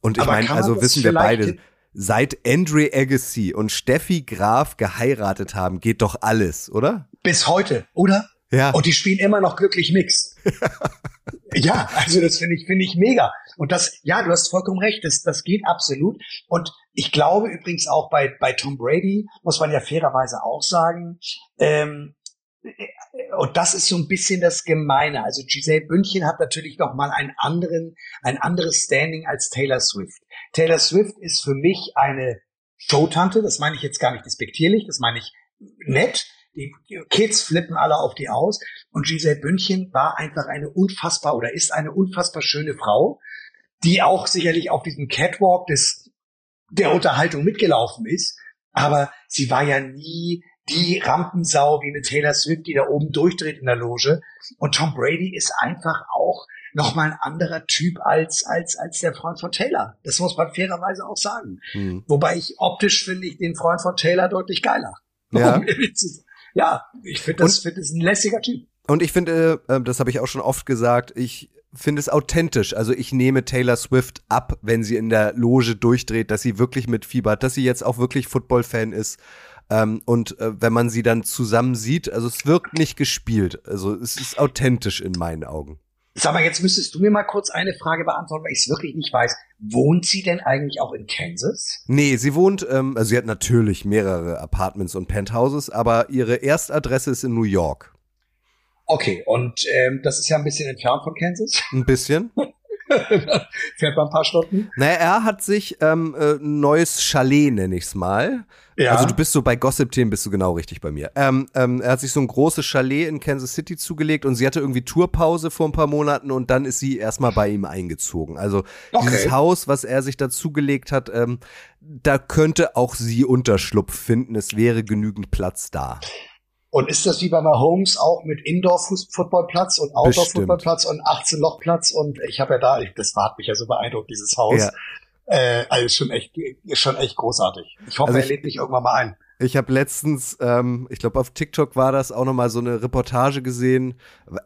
Speaker 2: Und ich meine, also wissen wir beide, seit Andre Agassi und Steffi Graf geheiratet haben, geht doch alles, oder?
Speaker 3: Bis heute, oder?
Speaker 2: Ja.
Speaker 3: Und die spielen immer noch glücklich Mix. ja, also das finde ich, finde ich mega. Und das, ja, du hast vollkommen recht, das, das geht absolut. Und ich glaube übrigens auch bei, bei Tom Brady, muss man ja fairerweise auch sagen, ähm, und das ist so ein bisschen das Gemeine. Also Giselle Bündchen hat natürlich noch mal einen anderen, ein anderes Standing als Taylor Swift. Taylor Swift ist für mich eine Showtante. Das meine ich jetzt gar nicht despektierlich. Das meine ich nett. Die Kids flippen alle auf die aus. Und Giselle Bündchen war einfach eine unfassbar oder ist eine unfassbar schöne Frau, die auch sicherlich auf diesem Catwalk des, der Unterhaltung mitgelaufen ist. Aber sie war ja nie die Rampensau wie eine Taylor Swift, die da oben durchdreht in der Loge. Und Tom Brady ist einfach auch nochmal ein anderer Typ als, als, als der Freund von Taylor. Das muss man fairerweise auch sagen. Mhm. Wobei ich optisch finde ich den Freund von Taylor deutlich geiler.
Speaker 2: Ja,
Speaker 3: ja ich finde das, find das ein lässiger Typ.
Speaker 2: Und ich finde, äh, das habe ich auch schon oft gesagt, ich finde es authentisch. Also ich nehme Taylor Swift ab, wenn sie in der Loge durchdreht, dass sie wirklich mitfiebert, dass sie jetzt auch wirklich Football-Fan ist ähm, und äh, wenn man sie dann zusammen sieht, also es wirkt nicht gespielt. Also es ist authentisch in meinen Augen.
Speaker 3: Sag mal, jetzt müsstest du mir mal kurz eine Frage beantworten, weil ich es wirklich nicht weiß. Wohnt sie denn eigentlich auch in Kansas?
Speaker 2: Nee, sie wohnt, ähm, also sie hat natürlich mehrere Apartments und Penthouses, aber ihre Erstadresse ist in New York.
Speaker 3: Okay, und ähm, das ist ja ein bisschen entfernt von Kansas.
Speaker 2: Ein bisschen.
Speaker 3: Fährt man ein paar Stunden.
Speaker 2: Naja, er hat sich ähm, äh, ein neues Chalet, nenne ich's mal.
Speaker 3: Ja.
Speaker 2: Also du bist so bei Gossip-Themen bist du genau richtig bei mir. Ähm, ähm, er hat sich so ein großes Chalet in Kansas City zugelegt und sie hatte irgendwie Tourpause vor ein paar Monaten und dann ist sie erstmal bei ihm eingezogen. Also
Speaker 3: Okay.
Speaker 2: dieses Haus, was er sich da zugelegt hat, ähm, da könnte auch sie Unterschlupf finden. Es wäre genügend Platz da.
Speaker 3: Und ist das wie bei Mahomes auch mit Indoor-Footballplatz und Outdoor-Footballplatz und 18-Loch-Platz? Und ich habe ja da, das hat mich ja so beeindruckt, dieses Haus.
Speaker 2: Ja.
Speaker 3: Äh, also ist schon echt, schon echt großartig. Ich hoffe,
Speaker 2: Also
Speaker 3: er
Speaker 2: ich-
Speaker 3: lädt mich irgendwann mal ein.
Speaker 2: Ich habe letztens, ähm, ich glaube auf TikTok war das auch noch mal so eine Reportage gesehen,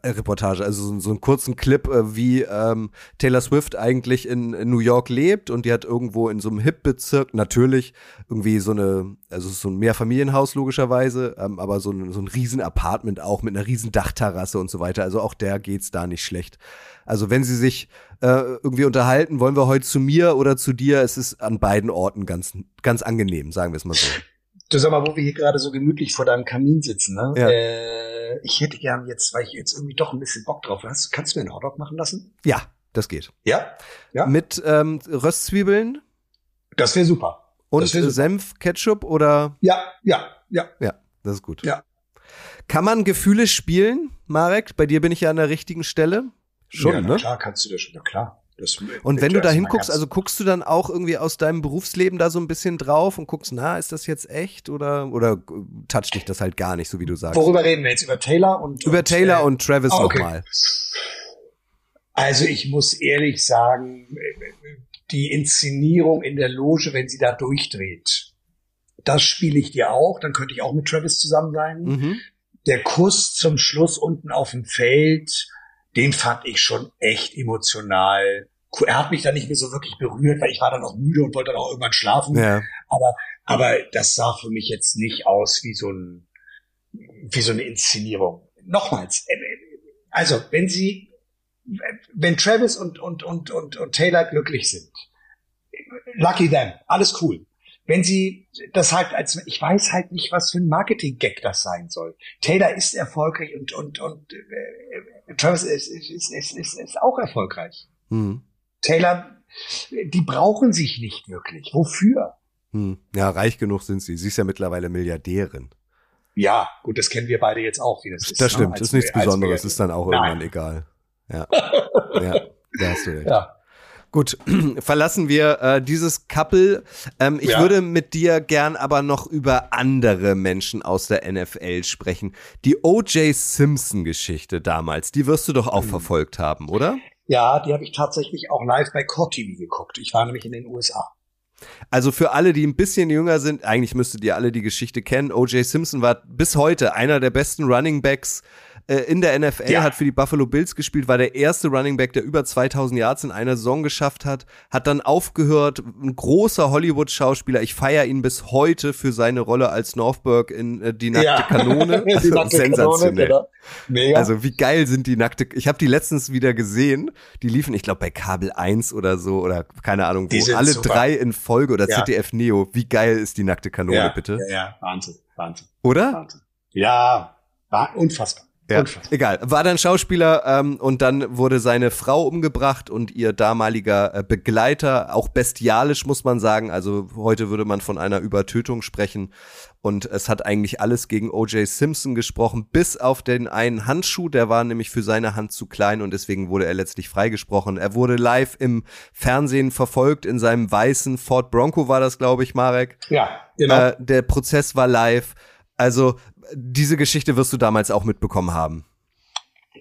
Speaker 2: äh, Reportage, also so, so einen kurzen Clip, äh, wie ähm, Taylor Swift eigentlich in, in New York lebt und die hat irgendwo in so einem Hip-Bezirk natürlich irgendwie so eine, also so ein Mehrfamilienhaus logischerweise, ähm, aber so ein, so ein riesen Apartment auch mit einer riesen Dachterrasse und so weiter. Also auch der geht's da nicht schlecht. Also wenn sie sich äh, irgendwie unterhalten, wollen wir heute zu mir oder zu dir, es ist an beiden Orten ganz, ganz angenehm, sagen wir es mal so.
Speaker 3: Du sag mal, wo wir hier gerade so gemütlich vor deinem Kamin sitzen, ne?
Speaker 2: Ja.
Speaker 3: Äh, ich hätte gern jetzt, weil ich jetzt irgendwie doch ein bisschen Bock drauf hast, kannst du mir einen Hotdog machen lassen?
Speaker 2: Ja, das geht.
Speaker 3: Ja? Ja?
Speaker 2: Mit ähm, Röstzwiebeln
Speaker 3: Das wäre super.
Speaker 2: und
Speaker 3: wär super.
Speaker 2: Senf, Ketchup oder
Speaker 3: Ja, ja, ja.
Speaker 2: ja, das ist gut.
Speaker 3: Ja.
Speaker 2: Kann man Gefühle spielen, Marek? Bei dir bin ich ja an der richtigen Stelle. Schon,
Speaker 3: ja,
Speaker 2: ne?
Speaker 3: klar, kannst du das schon, na klar. Das,
Speaker 2: Und wenn du da hinguckst, also guckst du dann auch irgendwie aus deinem Berufsleben da so ein bisschen drauf und guckst, na, ist das jetzt echt oder oder toucht dich das halt gar nicht, so wie du sagst?
Speaker 3: Worüber reden wir jetzt? Über Taylor und
Speaker 2: Über
Speaker 3: und,
Speaker 2: Taylor
Speaker 3: äh,
Speaker 2: und Travis
Speaker 3: ah, okay.
Speaker 2: nochmal.
Speaker 3: Also ich muss ehrlich sagen, die Inszenierung in der Loge, wenn sie da durchdreht, das spiele ich dir auch. Dann könnte ich auch mit Travis zusammen sein.
Speaker 2: Mhm.
Speaker 3: Der Kuss zum Schluss unten auf dem Feld, den fand ich schon echt emotional. Er hat mich dann nicht mehr so wirklich berührt, weil ich war dann auch müde und wollte dann auch irgendwann schlafen.
Speaker 2: Ja.
Speaker 3: Aber, aber das sah für mich jetzt nicht aus wie so ein, wie so eine Inszenierung. Nochmals, äh, also wenn sie, wenn Travis und, und, und, und, und Taylor glücklich sind, lucky them, alles cool. Wenn sie das halt als, ich weiß halt nicht, was für ein Marketing-Gag das sein soll. Taylor ist erfolgreich und, und, und äh, Travis ist, ist, ist, ist, ist, auch erfolgreich.
Speaker 2: Hm.
Speaker 3: Taylor, die brauchen sich nicht wirklich. Wofür?
Speaker 2: Hm. Ja, reich genug sind sie. Sie ist ja mittlerweile Milliardärin.
Speaker 3: Ja, gut, das kennen wir beide jetzt auch, wie das ist.
Speaker 2: Das
Speaker 3: ne?
Speaker 2: stimmt,
Speaker 3: Als
Speaker 2: ist nichts Besonderes, ist dann auch
Speaker 3: Nein.
Speaker 2: irgendwann egal. Ja. ja, da hast du recht.
Speaker 3: Ja.
Speaker 2: Gut, verlassen wir äh, dieses Couple. Ähm, ich
Speaker 3: Ja.
Speaker 2: würde mit dir gern aber noch über andere Menschen aus der NFL sprechen. Die O.J. Simpson-Geschichte damals, die wirst du doch
Speaker 3: Mhm.
Speaker 2: auch verfolgt haben, oder?
Speaker 3: ja, die habe ich tatsächlich auch live bei Core TV geguckt. Ich war nämlich in den USA.
Speaker 2: Also für alle, die ein bisschen jünger sind, eigentlich müsstet ihr alle die Geschichte kennen. O.J. Simpson war bis heute einer der besten Running Backs äh, in der NFL,
Speaker 3: Ja.
Speaker 2: hat für die Buffalo Bills gespielt, war der erste Running Back, der über 2000 Yards in einer Saison geschafft hat, hat dann aufgehört, ein großer Hollywood-Schauspieler. Ich feiere ihn bis heute für seine Rolle als Northburg in äh, Die nackte
Speaker 3: Ja.
Speaker 2: Kanone.
Speaker 3: die
Speaker 2: Also
Speaker 3: nackte
Speaker 2: sensationell.
Speaker 3: Kanone, genau. Mega.
Speaker 2: Also wie geil sind die nackte, ich habe die letztens wieder gesehen, die liefen, ich glaube bei Kabel 1 oder so oder keine Ahnung
Speaker 3: Die
Speaker 2: wo, alle
Speaker 3: super.
Speaker 2: drei in Folge oder
Speaker 3: Ja.
Speaker 2: ZDF Neo, wie geil ist die nackte Kanone
Speaker 3: ja,
Speaker 2: bitte,
Speaker 3: Ja, ja, Wahnsinn, Wahnsinn,
Speaker 2: oder?
Speaker 3: Wahnsinn. Ja, war unfassbar.
Speaker 2: Ja,
Speaker 3: Unfassbar.
Speaker 2: egal. War dann Schauspieler ähm, und dann wurde seine Frau umgebracht und ihr damaliger äh, Begleiter, auch bestialisch muss man sagen. Also heute würde man von einer Übertötung sprechen. Und es hat eigentlich alles gegen O.J. Simpson gesprochen, bis auf den einen Handschuh, der war nämlich für seine Hand zu klein und deswegen wurde er letztlich freigesprochen. Er wurde live im Fernsehen verfolgt, in seinem weißen Ford Bronco war das, glaube ich, Marek.
Speaker 3: Ja, genau.
Speaker 2: Äh, der Prozess war live. Also diese Geschichte wirst du damals auch mitbekommen haben.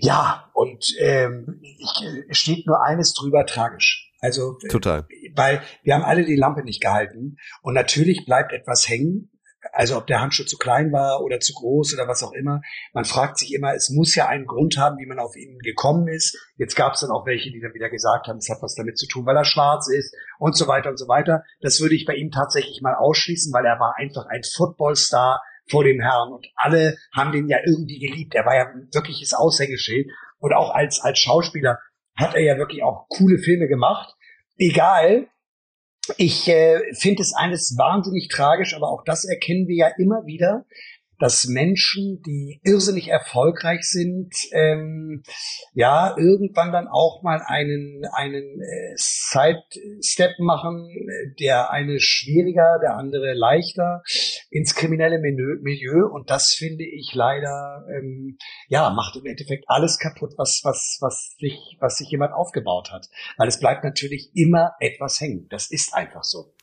Speaker 3: Ja, und ähm, ich, steht nur eines drüber tragisch. Also, äh,
Speaker 2: Total.
Speaker 3: weil wir haben alle die Lampe nicht gehalten und natürlich bleibt etwas hängen. Also ob der Handschuh zu klein war oder zu groß oder was auch immer. Man fragt sich immer, es muss ja einen Grund haben, wie man auf ihn gekommen ist. Jetzt gab es dann auch welche, die dann wieder gesagt haben, es hat was damit zu tun, weil er schwarz ist und so weiter und so weiter. Das würde ich bei ihm tatsächlich mal ausschließen, weil er war einfach ein Footballstar vor dem Herrn und alle haben den ja irgendwie geliebt. Er war ja wirkliches Aushängeschild und auch als, als Schauspieler hat er ja wirklich auch coole Filme gemacht. egal. Ich äh, finde es eines wahnsinnig tragisch, aber auch das erkennen wir ja immer wieder, dass Menschen, die irrsinnig erfolgreich sind, ähm, ja, irgendwann dann auch mal einen, einen äh, Side-Step machen, der eine schwieriger, der andere leichter ins kriminelle Milieu. Und das finde ich leider, ähm, ja, macht im Endeffekt alles kaputt, was, was, was sich, was sich jemand aufgebaut hat. Weil es bleibt natürlich immer etwas hängen. Das ist einfach so.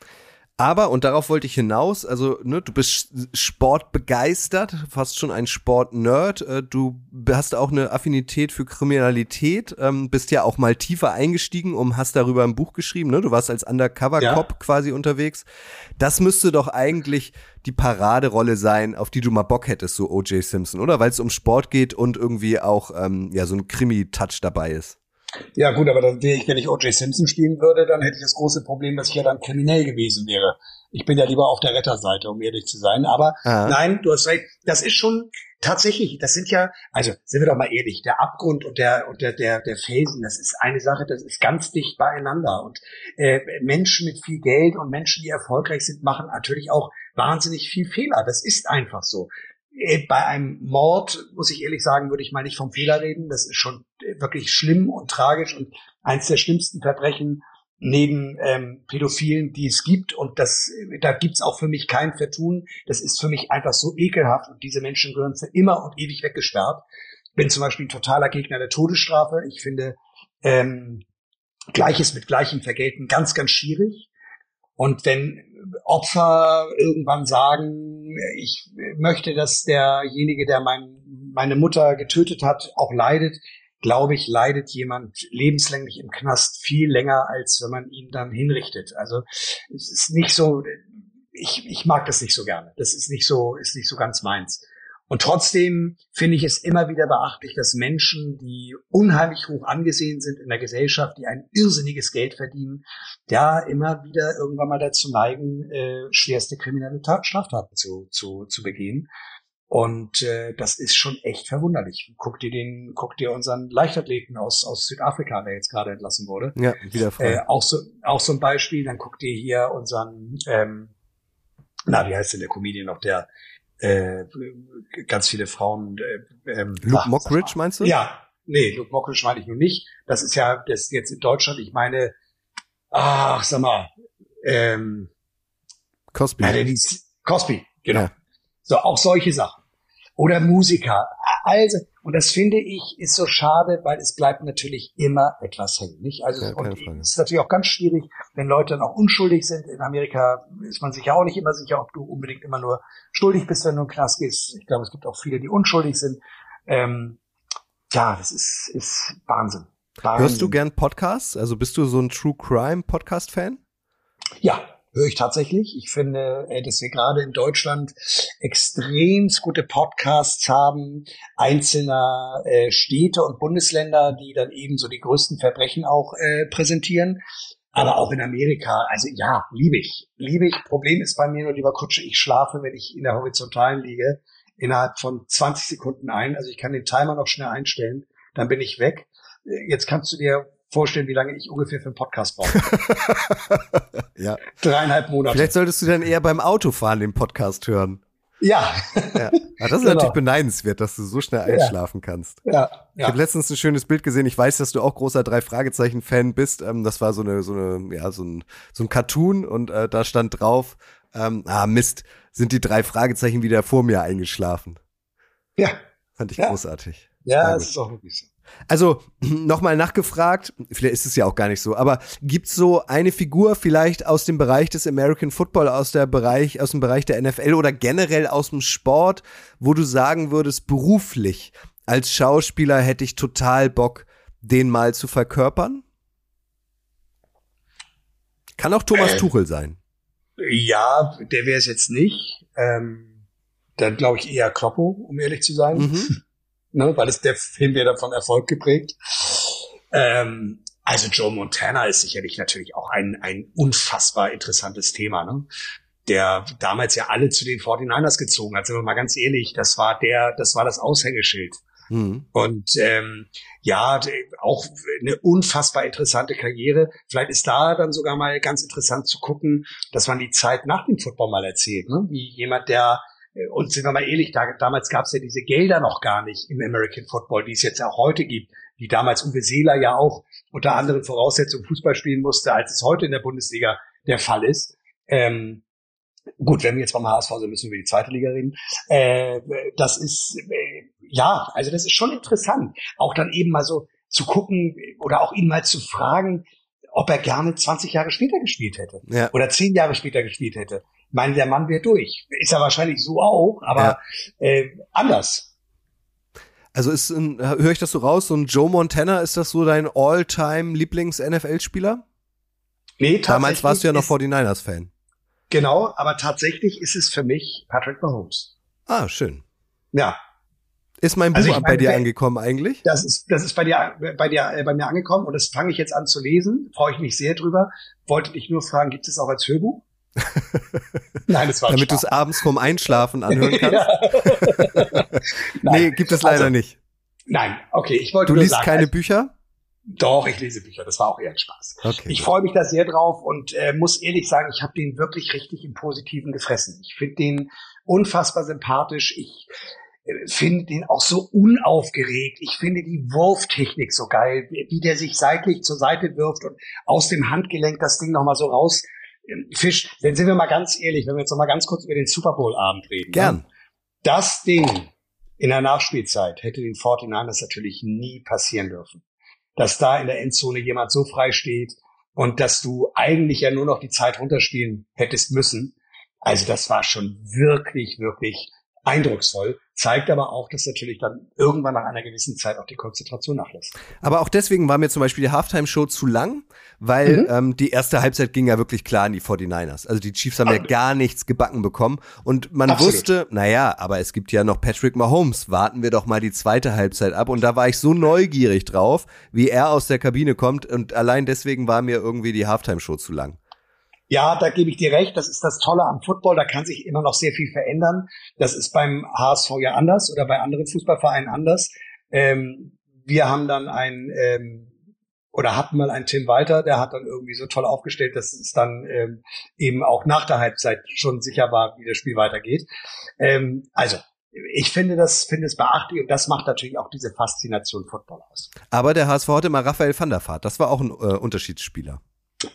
Speaker 2: Aber, und darauf wollte ich hinaus, also ne, du bist sportbegeistert, fast schon ein Sportnerd, äh, du hast auch eine Affinität für Kriminalität, ähm, bist ja auch mal tiefer eingestiegen und hast darüber ein Buch geschrieben, ne? du warst als Undercover-Cop ja. quasi unterwegs. Das müsste doch eigentlich die Paraderolle sein, auf die du mal Bock hättest, so O.J. Simpson, oder? Weil es um Sport geht und irgendwie auch ähm, ja so ein Krimi-Touch dabei ist.
Speaker 3: Ja gut, aber dann wäre ich, wenn ich O.J. Simpson spielen würde, dann hätte ich das große Problem, dass ich ja dann kriminell gewesen wäre. Ich bin ja lieber auf der Retterseite, um ehrlich zu sein. Aber Aha. nein, du hast recht, das ist schon tatsächlich, das sind ja, also sind wir doch mal ehrlich, der Abgrund und der und der der, der Felsen, das ist eine Sache, das ist ganz dicht beieinander. Und äh, Menschen mit viel Geld und Menschen, die erfolgreich sind, machen natürlich auch wahnsinnig viel Fehler. Das ist einfach so. Äh, bei einem Mord, muss ich ehrlich sagen, würde ich mal nicht vom Fehler reden. Das ist schon äh, wirklich schlimm und tragisch und eins der schlimmsten Verbrechen neben ähm, Pädophilen, die es gibt. Und das, da gibt's auch für mich kein Vertun. Das ist für mich einfach so ekelhaft und diese Menschen gehören für immer und ewig weggesperrt. Ich bin zum Beispiel ein totaler Gegner der Todesstrafe. Ich finde ähm, Gleiches mit Gleichem vergelten ganz, ganz schwierig. Und wenn Opfer irgendwann sagen, ich möchte, dass derjenige, der mein, meine Mutter getötet hat, auch leidet, glaube ich, leidet jemand lebenslänglich im Knast viel länger, als wenn man ihn dann hinrichtet. Also es ist nicht so, ich, ich mag das nicht so gerne. Das ist nicht so, ist nicht so ganz meins. Und trotzdem finde ich es immer wieder beachtlich, dass Menschen, die unheimlich hoch angesehen sind in der Gesellschaft, die ein irrsinniges Geld verdienen, ja immer wieder irgendwann mal dazu neigen, äh, schwerste kriminelle Straftaten zu, zu, zu begehen. Und äh, das ist schon echt verwunderlich. Guck dir den, guck dir unseren Leichtathleten aus aus Südafrika, der jetzt gerade entlassen wurde.
Speaker 2: Ja, wieder frei.
Speaker 3: Äh, auch so auch so ein Beispiel. Dann guck dir hier unseren, ähm, na wie heißt denn der Comedian noch, der äh, ganz viele Frauen. Äh,
Speaker 2: ähm, Luke ach, Mockridge meinst du?
Speaker 3: Ja, nee, Luke Mockridge meine ich nur nicht. Das ist ja, das ist jetzt in Deutschland. Ich meine, ach, sag mal, ähm,
Speaker 2: Cosby.
Speaker 3: Ja, die, Cosby, genau. Ja. So, auch solche Sachen. Oder Musiker. Also, und das finde ich ist so schade, weil es bleibt natürlich immer etwas hängen, nicht? Also, ja, und es ist natürlich auch ganz schwierig, wenn Leute dann auch unschuldig sind. In Amerika ist man sich ja auch nicht immer sicher, ob du unbedingt immer nur schuldig bist, wenn du in den Knast gehst. Ich glaube, es gibt auch viele, die unschuldig sind. Ähm, ja, das ist, ist Wahnsinn.
Speaker 2: Wahnsinn. Hörst du gern Podcasts? Also bist du so ein True Crime Podcast Fan?
Speaker 3: Ja, höre ich tatsächlich. Ich finde, äh, dass wir gerade in Deutschland extrem gute Podcasts haben, einzelner äh, Städte und Bundesländer, die dann eben so die größten Verbrechen auch äh, präsentieren. Aber auch in Amerika, also ja, liebe ich. Liebe ich. Problem ist bei mir nur, lieber Kutsche, ich schlafe, wenn ich in der Horizontalen liege, innerhalb von 20 Sekunden ein. Also ich kann den Timer noch schnell einstellen, dann bin ich weg. Jetzt kannst du dir vorstellen, wie lange ich ungefähr für einen Podcast brauche.
Speaker 2: ja.
Speaker 3: Dreieinhalb Monate.
Speaker 2: Vielleicht solltest du dann eher beim Autofahren den Podcast hören.
Speaker 3: Ja.
Speaker 2: ja. das ist genau. natürlich beneidenswert, dass du so schnell einschlafen ja. kannst.
Speaker 3: Ja. ja.
Speaker 2: Ich habe letztens ein schönes Bild gesehen. Ich weiß, dass du auch großer drei Fragezeichen Fan bist. Ähm, das war so eine so eine ja so ein so ein Cartoon und äh, da stand drauf: ähm, Ah Mist, sind die drei Fragezeichen wieder vor mir eingeschlafen?
Speaker 3: Ja.
Speaker 2: Fand ich großartig.
Speaker 3: Ja, das ist auch wirklich so.
Speaker 2: Also nochmal nachgefragt, vielleicht ist es ja auch gar nicht so, aber gibt's so eine Figur vielleicht aus dem Bereich des American Football, aus der Bereich, aus dem Bereich der NFL oder generell aus dem Sport, wo du sagen würdest, beruflich als Schauspieler hätte ich total Bock, den mal zu verkörpern? Kann auch Thomas äh, Tuchel sein.
Speaker 3: Ja, der wäre es jetzt nicht. Ähm, dann glaube ich eher Kloppo, um ehrlich zu sein. Mhm. ne, weil es der Film wäre davon Erfolg geprägt. Ähm, also Joe Montana ist sicherlich natürlich auch ein, ein unfassbar interessantes Thema, ne? der damals ja alle zu den 49ers gezogen hat. Sind wir mal ganz ehrlich, das war der, das war das Aushängeschild. Mhm. Und ähm, ja, auch eine unfassbar interessante Karriere. Vielleicht ist da dann sogar mal ganz interessant zu gucken, dass man die Zeit nach dem Football mal erzählt. Ne? Wie jemand, der und sind wir mal ehrlich, da, damals gab es ja diese Gelder noch gar nicht im American Football, die es jetzt auch heute gibt, die damals Uwe Seeler ja auch unter anderen Voraussetzungen Fußball spielen musste, als es heute in der Bundesliga der Fall ist. Ähm, gut, wenn wir jetzt beim HSV sind, müssen wir über die zweite Liga reden. Äh, das ist, äh, ja, also das ist schon interessant. Auch dann eben mal so zu gucken oder auch ihn mal zu fragen, ob er gerne 20 Jahre später gespielt hätte ja. oder 10 Jahre später gespielt hätte. Meine, der Mann wäre durch. Ist er wahrscheinlich so auch, aber ja. äh, anders.
Speaker 2: Also ist höre ich das so raus, so ein Joe Montana, ist das so dein All-Time Lieblings-NFL-Spieler? Nee, Damals warst du ja noch 49ers-Fan.
Speaker 3: Genau, aber tatsächlich ist es für mich Patrick Mahomes.
Speaker 2: Ah, schön.
Speaker 3: Ja.
Speaker 2: Ist mein Buch also bei dir angekommen eigentlich?
Speaker 3: Das ist, das ist bei dir, bei dir, äh, bei mir angekommen und das fange ich jetzt an zu lesen. Freue ich mich sehr drüber. Wollte dich nur fragen, gibt es auch als Hörbuch?
Speaker 2: Nein, das war Damit du es abends vorm Einschlafen anhören kannst? nee, gibt es leider also, nicht.
Speaker 3: Nein, okay, ich wollte
Speaker 2: Du liest
Speaker 3: sagen,
Speaker 2: keine also, Bücher?
Speaker 3: Doch, ich lese Bücher. Das war auch eher ein Spaß. Okay. Ich freue mich da sehr drauf und äh, muss ehrlich sagen, ich habe den wirklich richtig im Positiven gefressen. Ich finde den unfassbar sympathisch. Ich äh, finde den auch so unaufgeregt. Ich finde die Wurftechnik so geil, wie der sich seitlich zur Seite wirft und aus dem Handgelenk das Ding nochmal so raus fischt. Dann sind wir mal ganz ehrlich, wenn wir jetzt noch mal ganz kurz über den Super Bowl Abend reden.
Speaker 2: Gern. Ne?
Speaker 3: Das Ding in der Nachspielzeit hätte den 49ers natürlich nie passieren dürfen dass da in der Endzone jemand so frei steht und dass du eigentlich ja nur noch die Zeit runterspielen hättest müssen. Also das war schon wirklich, wirklich eindrucksvoll, zeigt aber auch, dass natürlich dann irgendwann nach einer gewissen Zeit auch die Konzentration nachlässt.
Speaker 2: Aber auch deswegen war mir zum Beispiel die Halftime-Show zu lang, weil mhm. ähm, die erste Halbzeit ging ja wirklich klar in die 49ers. Also die Chiefs haben ja gar nichts gebacken bekommen und man Absolut. wusste, naja, aber es gibt ja noch Patrick Mahomes, warten wir doch mal die zweite Halbzeit ab und da war ich so neugierig drauf, wie er aus der Kabine kommt und allein deswegen war mir irgendwie die Halftime-Show zu lang.
Speaker 3: Ja, da gebe ich dir recht. Das ist das Tolle am Football. Da kann sich immer noch sehr viel verändern. Das ist beim HSV ja anders oder bei anderen Fußballvereinen anders. Ähm, wir haben dann ein ähm, oder hatten mal einen Tim Walter, der hat dann irgendwie so toll aufgestellt, dass es dann ähm, eben auch nach der Halbzeit schon sicher war, wie das Spiel weitergeht. Ähm, also ich finde das, finde es beachtlich und das macht natürlich auch diese Faszination Football aus.
Speaker 2: Aber der HSV hatte mal Raphael van der Vaart. Das war auch ein äh, Unterschiedsspieler.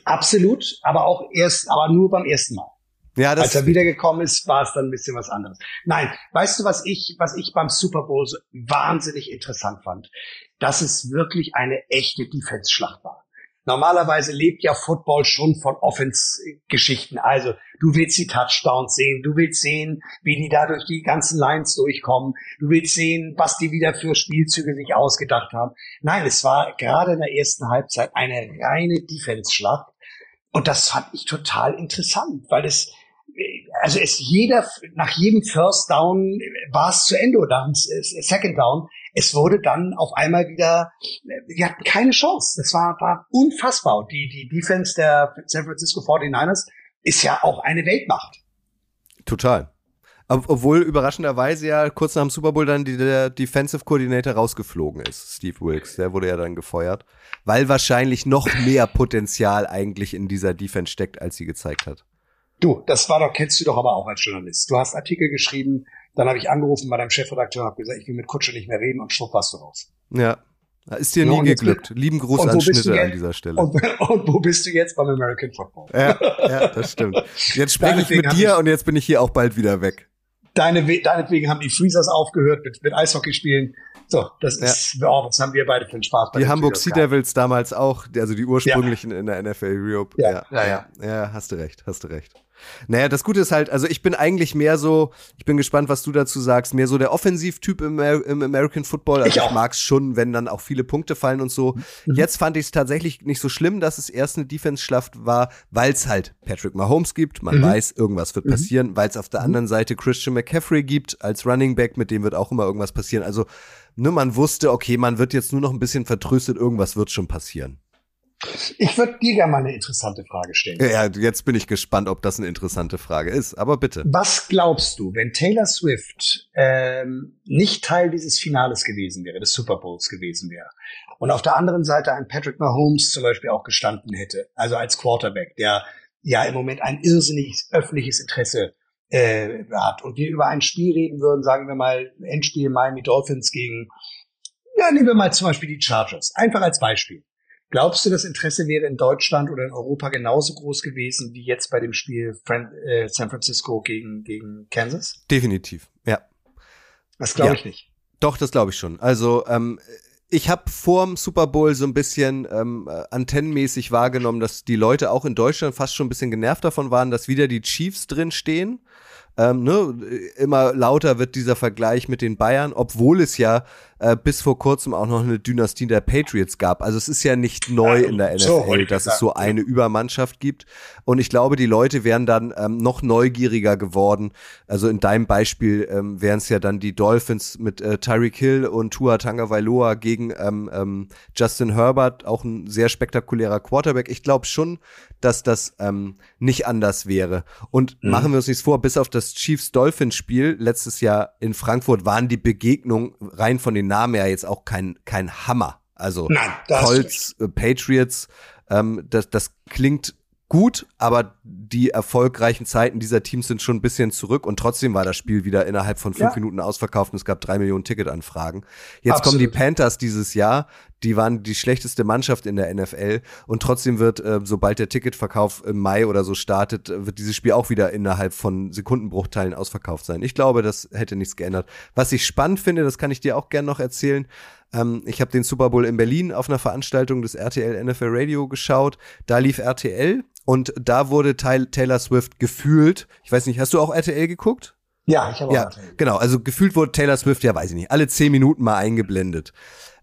Speaker 3: Absolut, aber auch erst, aber nur beim ersten Mal. Ja, das Als er wiedergekommen ist, war es dann ein bisschen was anderes. Nein, weißt du, was ich, was ich beim Super Bowl so wahnsinnig interessant fand? Dass es wirklich eine echte Defense-Schlacht war. Normalerweise lebt ja Football schon von Offense-Geschichten. Also du willst die Touchdowns sehen, du willst sehen, wie die da durch die ganzen Lines durchkommen, du willst sehen, was die wieder für Spielzüge sich ausgedacht haben. Nein, es war gerade in der ersten Halbzeit eine reine Defense-Schlacht. Und das fand ich total interessant, weil es also es jeder, nach jedem First Down war es zu Ende oder Second Down. Es wurde dann auf einmal wieder, wir hatten keine Chance. Das war, war unfassbar. Die, die Defense der San Francisco 49ers ist ja auch eine Weltmacht.
Speaker 2: Total. Obwohl überraschenderweise ja kurz nach dem Super Bowl dann die, der Defensive Coordinator rausgeflogen ist, Steve Wilkes. Der wurde ja dann gefeuert, weil wahrscheinlich noch mehr Potenzial eigentlich in dieser Defense steckt, als sie gezeigt hat.
Speaker 3: Du, das war doch, kennst du doch aber auch als Journalist. Du hast Artikel geschrieben, dann habe ich angerufen bei deinem Chefredakteur und habe gesagt, ich will mit Kutsche nicht mehr reden und schwupp warst du raus.
Speaker 2: Ja. Ist dir nie ja, geglückt. Jetzt, Lieben Gruß an Schnitte an dieser Stelle.
Speaker 3: Und, und, wo bist du jetzt beim American Football?
Speaker 2: Ja, ja das stimmt. Jetzt spreche ich mit dir und jetzt bin ich hier auch bald wieder weg.
Speaker 3: Deine, deinetwegen haben die Freezers aufgehört mit, mit Eishockey spielen. So, das ist, ja. oh, was haben wir beide für einen Spaß.
Speaker 2: Bei die Hamburg Sea Devils damals auch, also die ursprünglichen ja. in der NFL Europe.
Speaker 3: Ja. Ja, ja,
Speaker 2: ja. Ja, hast du recht, hast du recht. Naja, das Gute ist halt, also ich bin eigentlich mehr so, ich bin gespannt, was du dazu sagst, mehr so der Offensivtyp im, im American Football. Also ich, ich mag es schon, wenn dann auch viele Punkte fallen und so. Mhm. Jetzt fand ich es tatsächlich nicht so schlimm, dass es erst eine Defense-Schlacht war, weil es halt Patrick Mahomes gibt. Man mhm. weiß, irgendwas wird mhm. passieren, weil es auf der mhm. anderen Seite Christian McCaffrey gibt als Running Back, mit dem wird auch immer irgendwas passieren. Also, ne, man wusste, okay, man wird jetzt nur noch ein bisschen vertröstet, irgendwas wird schon passieren.
Speaker 3: Ich würde dir gerne mal eine interessante Frage stellen.
Speaker 2: Ja, jetzt bin ich gespannt, ob das eine interessante Frage ist. Aber bitte.
Speaker 3: Was glaubst du, wenn Taylor Swift ähm, nicht Teil dieses Finales gewesen wäre, des Super Bowls gewesen wäre, und auf der anderen Seite ein Patrick Mahomes zum Beispiel auch gestanden hätte, also als Quarterback, der ja im Moment ein irrsinniges öffentliches Interesse äh, hat, und wir über ein Spiel reden würden, sagen wir mal Endspiel Miami Dolphins gegen, ja, nehmen wir mal zum Beispiel die Chargers, einfach als Beispiel Glaubst du, das Interesse wäre in Deutschland oder in Europa genauso groß gewesen wie jetzt bei dem Spiel äh, San Francisco gegen, gegen Kansas?
Speaker 2: Definitiv, ja.
Speaker 3: Das glaube ja. ich nicht.
Speaker 2: Doch, das glaube ich schon. Also ähm, ich habe vorm Super Bowl so ein bisschen ähm, antennenmäßig wahrgenommen, dass die Leute auch in Deutschland fast schon ein bisschen genervt davon waren, dass wieder die Chiefs drin stehen ähm, ne, immer lauter wird dieser Vergleich mit den Bayern, obwohl es ja äh, bis vor kurzem auch noch eine Dynastie der Patriots gab. Also es ist ja nicht neu in der NFL, so, dass es so eine Übermannschaft gibt. Und ich glaube, die Leute wären dann ähm, noch neugieriger geworden. Also in deinem Beispiel ähm, wären es ja dann die Dolphins mit äh, Tyreek Hill und Tua Tagovailoa gegen ähm, ähm, Justin Herbert, auch ein sehr spektakulärer Quarterback. Ich glaube schon, dass das ähm, nicht anders wäre. Und mhm. machen wir uns nichts vor, bis auf das Chiefs-Dolphins-Spiel letztes Jahr in Frankfurt waren die Begegnungen rein von den Namen her jetzt auch kein, kein Hammer. Also Nein, Colts, äh, Patriots, ähm, das, das klingt gut, aber die erfolgreichen Zeiten dieser Teams sind schon ein bisschen zurück und trotzdem war das Spiel wieder innerhalb von fünf ja. Minuten ausverkauft und es gab drei Millionen Ticketanfragen. Jetzt Absolut. kommen die Panthers dieses Jahr, die waren die schlechteste Mannschaft in der NFL und trotzdem wird, äh, sobald der Ticketverkauf im Mai oder so startet, wird dieses Spiel auch wieder innerhalb von Sekundenbruchteilen ausverkauft sein. Ich glaube, das hätte nichts geändert. Was ich spannend finde, das kann ich dir auch gern noch erzählen, ähm, ich habe den Super Bowl in Berlin auf einer Veranstaltung des RTL NFL Radio geschaut. Da lief RTL und da wurde Taylor Swift gefühlt. Ich weiß nicht, hast du auch RTL geguckt?
Speaker 3: Ja, ich habe auch
Speaker 2: ja, RTL. Genau, also gefühlt wurde Taylor Swift, ja weiß ich nicht, alle zehn Minuten mal eingeblendet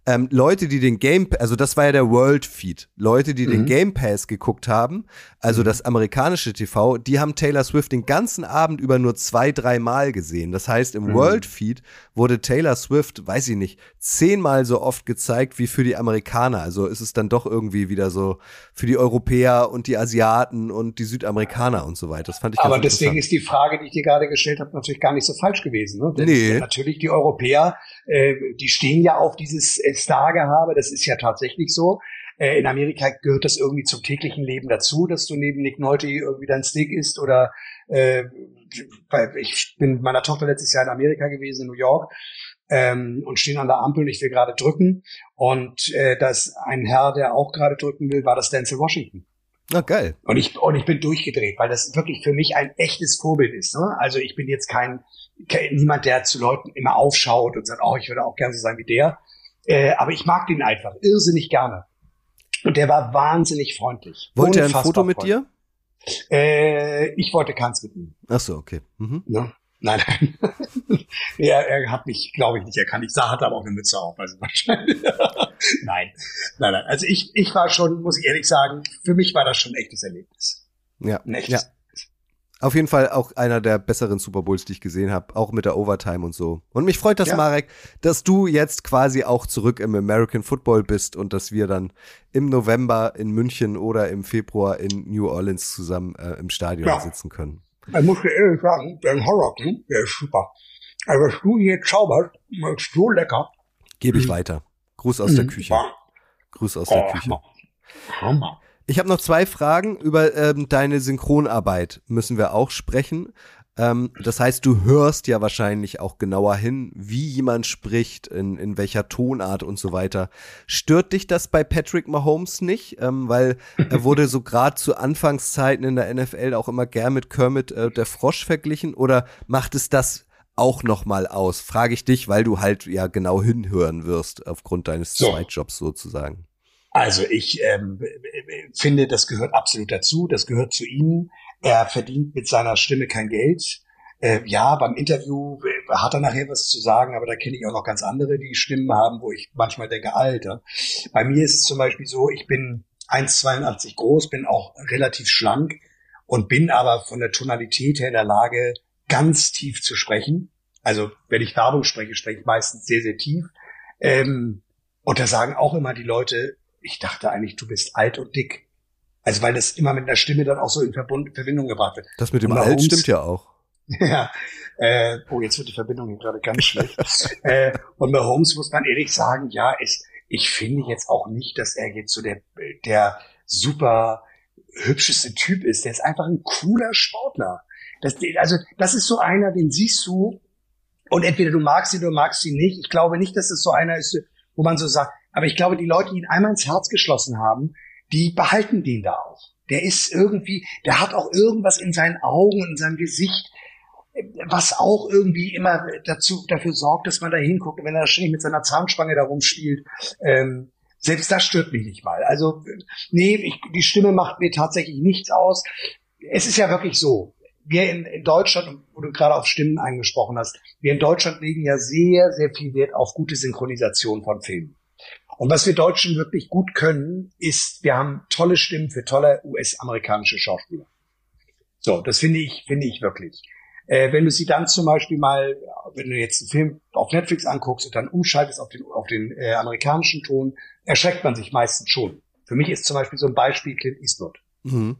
Speaker 2: ähm, Leute, die den Game, also das war ja der World Feed, Leute, die mhm. den Game Pass geguckt haben, also mhm. das amerikanische TV, die haben Taylor Swift den ganzen Abend über nur zwei, drei Mal gesehen. Das heißt, im mhm. World Feed wurde Taylor Swift, weiß ich nicht, zehnmal so oft gezeigt wie für die Amerikaner. Also ist es dann doch irgendwie wieder so für die Europäer und die Asiaten und die Südamerikaner und so weiter. Das fand ich
Speaker 3: Aber deswegen ist die Frage, die ich dir gerade gestellt habe, natürlich gar nicht so falsch gewesen. Ne? Denn nee. natürlich die Europäer, äh, die stehen ja auf dieses äh, Stargehabe, das ist ja tatsächlich so. Äh, in Amerika gehört das irgendwie zum täglichen Leben dazu, dass du neben Nick Nolte irgendwie dein Steak isst oder äh, ich bin mit meiner Tochter letztes Jahr in Amerika gewesen, in New York, ähm, und stehen an der Ampel und ich will gerade drücken. Und äh, da ist ein Herr, der auch gerade drücken will, war das Denzel Washington.
Speaker 2: Na geil.
Speaker 3: Und ich, und ich bin durchgedreht, weil das wirklich für mich ein echtes Vorbild ist. Ne? Also ich bin jetzt kein, kein niemand, der zu Leuten immer aufschaut und sagt, oh, ich würde auch gerne so sein wie der, äh, aber ich mag den einfach irrsinnig gerne. Und der war wahnsinnig freundlich.
Speaker 2: Wollte er ein Foto mit dir?
Speaker 3: Äh, ich wollte keins mit ihm.
Speaker 2: Ach so, okay. Mhm.
Speaker 3: Ne? Nein, nein. er, er hat mich, glaube ich, nicht erkannt. Ich sah, hatte aber auch eine Mütze auf, also wahrscheinlich. nein, nein, nein. Also ich, ich war schon, muss ich ehrlich sagen, für mich war das schon ein echtes Erlebnis.
Speaker 2: Ja. Ein echtes. Ja. Auf jeden Fall auch einer der besseren Super Bowls, die ich gesehen habe, auch mit der Overtime und so. Und mich freut das, ja. Marek, dass du jetzt quasi auch zurück im American Football bist und dass wir dann im November in München oder im Februar in New Orleans zusammen äh, im Stadion ja. sitzen können.
Speaker 3: Ich muss dir ehrlich sagen, der Horror, der ist super. Also was du hier zauberst, ist so lecker.
Speaker 2: Gebe ich mhm. weiter. Gruß aus mhm. der Küche. Gruß aus oh, der Küche. Hammer. Ich habe noch zwei Fragen über ähm, deine Synchronarbeit müssen wir auch sprechen. Ähm, das heißt, du hörst ja wahrscheinlich auch genauer hin, wie jemand spricht, in, in welcher Tonart und so weiter. Stört dich das bei Patrick Mahomes nicht? Ähm, weil er wurde so gerade zu Anfangszeiten in der NFL auch immer gern mit Kermit äh, der Frosch verglichen oder macht es das auch noch mal aus? Frage ich dich, weil du halt ja genau hinhören wirst aufgrund deines so. Zweitjobs sozusagen.
Speaker 3: Also ich ähm, finde, das gehört absolut dazu, das gehört zu ihm. Er verdient mit seiner Stimme kein Geld. Äh, ja, beim Interview äh, hat er nachher was zu sagen, aber da kenne ich auch noch ganz andere, die Stimmen haben, wo ich manchmal denke, Alter. Bei mir ist es zum Beispiel so, ich bin 1,82 groß, bin auch relativ schlank und bin aber von der Tonalität her in der Lage, ganz tief zu sprechen. Also wenn ich Werbung spreche, spreche ich meistens sehr, sehr tief. Ähm, und da sagen auch immer die Leute, ich dachte eigentlich, du bist alt und dick. Also weil das immer mit einer Stimme dann auch so in Verbund, Verbindung gebracht wird.
Speaker 2: Das mit dem Alt stimmt ja auch.
Speaker 3: Ja, äh, oh, jetzt wird die Verbindung hier gerade ganz schlecht. äh, und bei Holmes muss man ehrlich sagen, ja, ist, ich finde jetzt auch nicht, dass er jetzt so der, der super hübscheste Typ ist. Der ist einfach ein cooler Sportler. Das, also, das ist so einer, den siehst du, und entweder du magst ihn oder du magst ihn nicht. Ich glaube nicht, dass es so einer ist, wo man so sagt, aber ich glaube, die Leute, die ihn einmal ins Herz geschlossen haben, die behalten den da auch. Der ist irgendwie, der hat auch irgendwas in seinen Augen, in seinem Gesicht, was auch irgendwie immer dazu, dafür sorgt, dass man da hinguckt, wenn er ständig mit seiner Zahnspange da rumspielt. Ähm, selbst das stört mich nicht mal. Also, nee, ich, die Stimme macht mir tatsächlich nichts aus. Es ist ja wirklich so. Wir in, in Deutschland, wo du gerade auf Stimmen angesprochen hast, wir in Deutschland legen ja sehr, sehr viel Wert auf gute Synchronisation von Filmen. Und was wir Deutschen wirklich gut können, ist, wir haben tolle Stimmen für tolle US-amerikanische Schauspieler. So, das finde ich, finde ich wirklich. Äh, wenn du sie dann zum Beispiel mal, wenn du jetzt einen Film auf Netflix anguckst und dann umschaltest auf den, auf den äh, amerikanischen Ton, erschreckt man sich meistens schon. Für mich ist zum Beispiel so ein Beispiel Clint Eastwood. Mhm.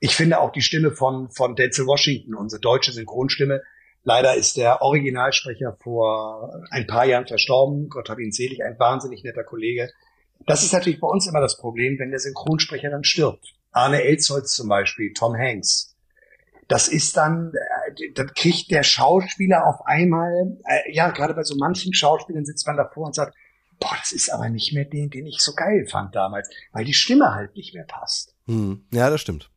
Speaker 3: Ich finde auch die Stimme von, von Denzel Washington, unsere deutsche Synchronstimme, leider ist der Originalsprecher vor ein paar Jahren verstorben. Gott hab ihn selig, ein wahnsinnig netter Kollege. Das ist natürlich bei uns immer das Problem, wenn der Synchronsprecher dann stirbt. Arne Elsholz zum Beispiel, Tom Hanks das ist dann, äh, dann kriegt der Schauspieler auf einmal, äh, ja, gerade bei so manchen Schauspielern sitzt man davor und sagt, boah, das ist aber nicht mehr den, den ich so geil fand damals, weil die Stimme halt nicht mehr passt.
Speaker 2: Hm. Ja, das stimmt.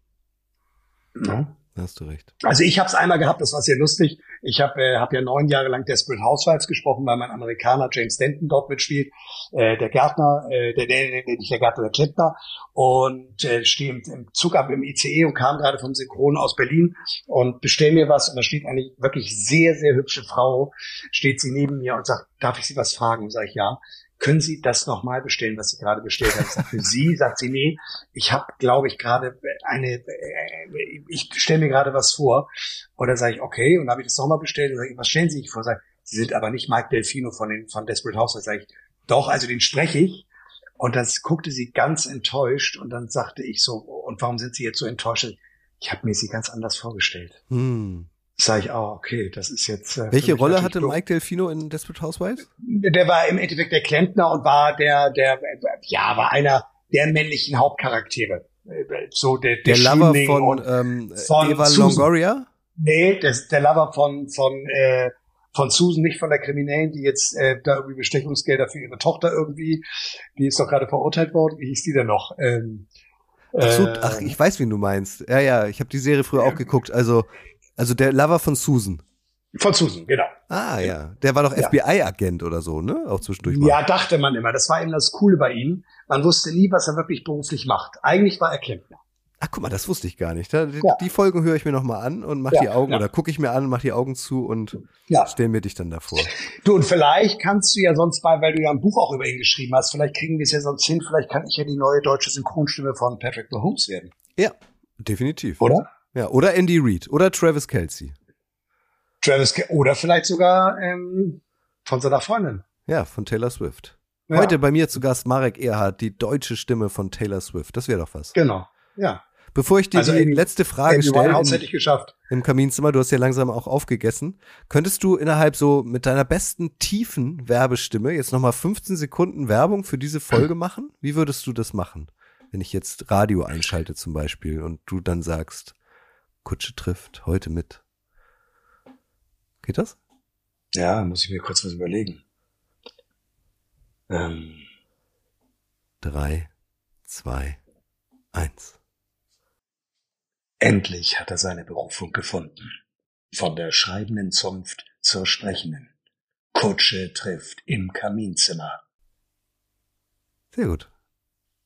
Speaker 3: Ja.
Speaker 2: Hast du recht.
Speaker 3: Also ich habe es einmal gehabt, das war sehr lustig. Ich habe äh, hab ja neun Jahre lang Desperate Housewives gesprochen, weil mein Amerikaner James Denton dort mitspielt, äh, der Gärtner, äh, der, der, der, nicht der Gärtner, der Klempner und äh, stehe im, im Zug ab im ICE und kam gerade vom Synchron aus Berlin und bestell mir was und da steht eine wirklich sehr, sehr hübsche Frau, steht sie neben mir und sagt, darf ich Sie was fragen? Sag ich ja können Sie das nochmal bestellen, was Sie gerade bestellt haben? Sag, für Sie, sagt sie, nee, ich habe, glaube ich, gerade eine, äh, ich stelle mir gerade was vor. Oder sage ich, okay, und habe ich das nochmal bestellt und sage ich, was stellen Sie sich vor? Sag, Sie sind aber nicht Mike Delfino von den von Desperate Housewives. Sage ich, doch, also den spreche ich. Und dann guckte sie ganz enttäuscht und dann sagte ich so, und warum sind Sie jetzt so enttäuscht? Ich habe mir sie ganz anders vorgestellt. Hm sage ich, oh, okay, das ist jetzt.
Speaker 2: Äh, Welche Rolle hatte Mike Delfino in Desperate Housewives?
Speaker 3: Der war im Endeffekt der Klempner und war der, der, ja, war einer der männlichen Hauptcharaktere. So der,
Speaker 2: der, der Lover von, ähm, von Eva Susan. Longoria?
Speaker 3: Nee, der, der Lover von, von, äh, von Susan, nicht von der Kriminellen, die jetzt äh, da irgendwie Bestechungsgelder für ihre Tochter irgendwie, die ist doch gerade verurteilt worden. Wie hieß die denn noch? Ähm,
Speaker 2: Ach, so, äh, ach, ich weiß, wen du meinst. Ja, ja, ich habe die Serie früher auch geguckt. Also also der Lover von Susan.
Speaker 3: Von Susan, genau.
Speaker 2: Ah, ja. Der war doch ja. FBI-Agent oder so, ne? Auch zwischendurch
Speaker 3: mal. Ja, dachte man immer. Das war eben das Coole bei ihm. Man wusste nie, was er wirklich beruflich macht. Eigentlich war er Klempner.
Speaker 2: Ach, guck mal, das wusste ich gar nicht. Die, ja. die Folgen höre ich mir nochmal an und mach ja, die Augen, ja. oder gucke ich mir an, mach die Augen zu und ja. stell mir dich dann davor.
Speaker 3: Du, und vielleicht kannst du ja sonst mal, weil du ja ein Buch auch über ihn geschrieben hast, vielleicht kriegen wir es ja sonst hin, vielleicht kann ich ja die neue deutsche Synchronstimme von Patrick Mahomes werden.
Speaker 2: Ja, definitiv.
Speaker 3: Oder?
Speaker 2: Ja, oder Andy Reid oder Travis Kelsey.
Speaker 3: Travis Ke oder vielleicht sogar ähm, von seiner Freundin.
Speaker 2: Ja, von Taylor Swift. Ja. Heute bei mir zu Gast Marek Erhardt, die deutsche Stimme von Taylor Swift. Das wäre doch was.
Speaker 3: Genau, ja.
Speaker 2: Bevor ich dir also die Amy, letzte Frage stelle, im Kaminzimmer, du hast ja langsam auch aufgegessen, könntest du innerhalb so mit deiner besten tiefen Werbestimme jetzt nochmal 15 Sekunden Werbung für diese Folge machen? Wie würdest du das machen? Wenn ich jetzt Radio einschalte zum Beispiel und du dann sagst, Kutsche trifft heute mit. Geht das?
Speaker 3: Ja, muss ich mir kurz was überlegen. Ähm.
Speaker 2: Drei, zwei, eins.
Speaker 3: Endlich hat er seine Berufung gefunden. Von der schreibenden Zunft zur sprechenden. Kutsche trifft im Kaminzimmer.
Speaker 2: Sehr gut.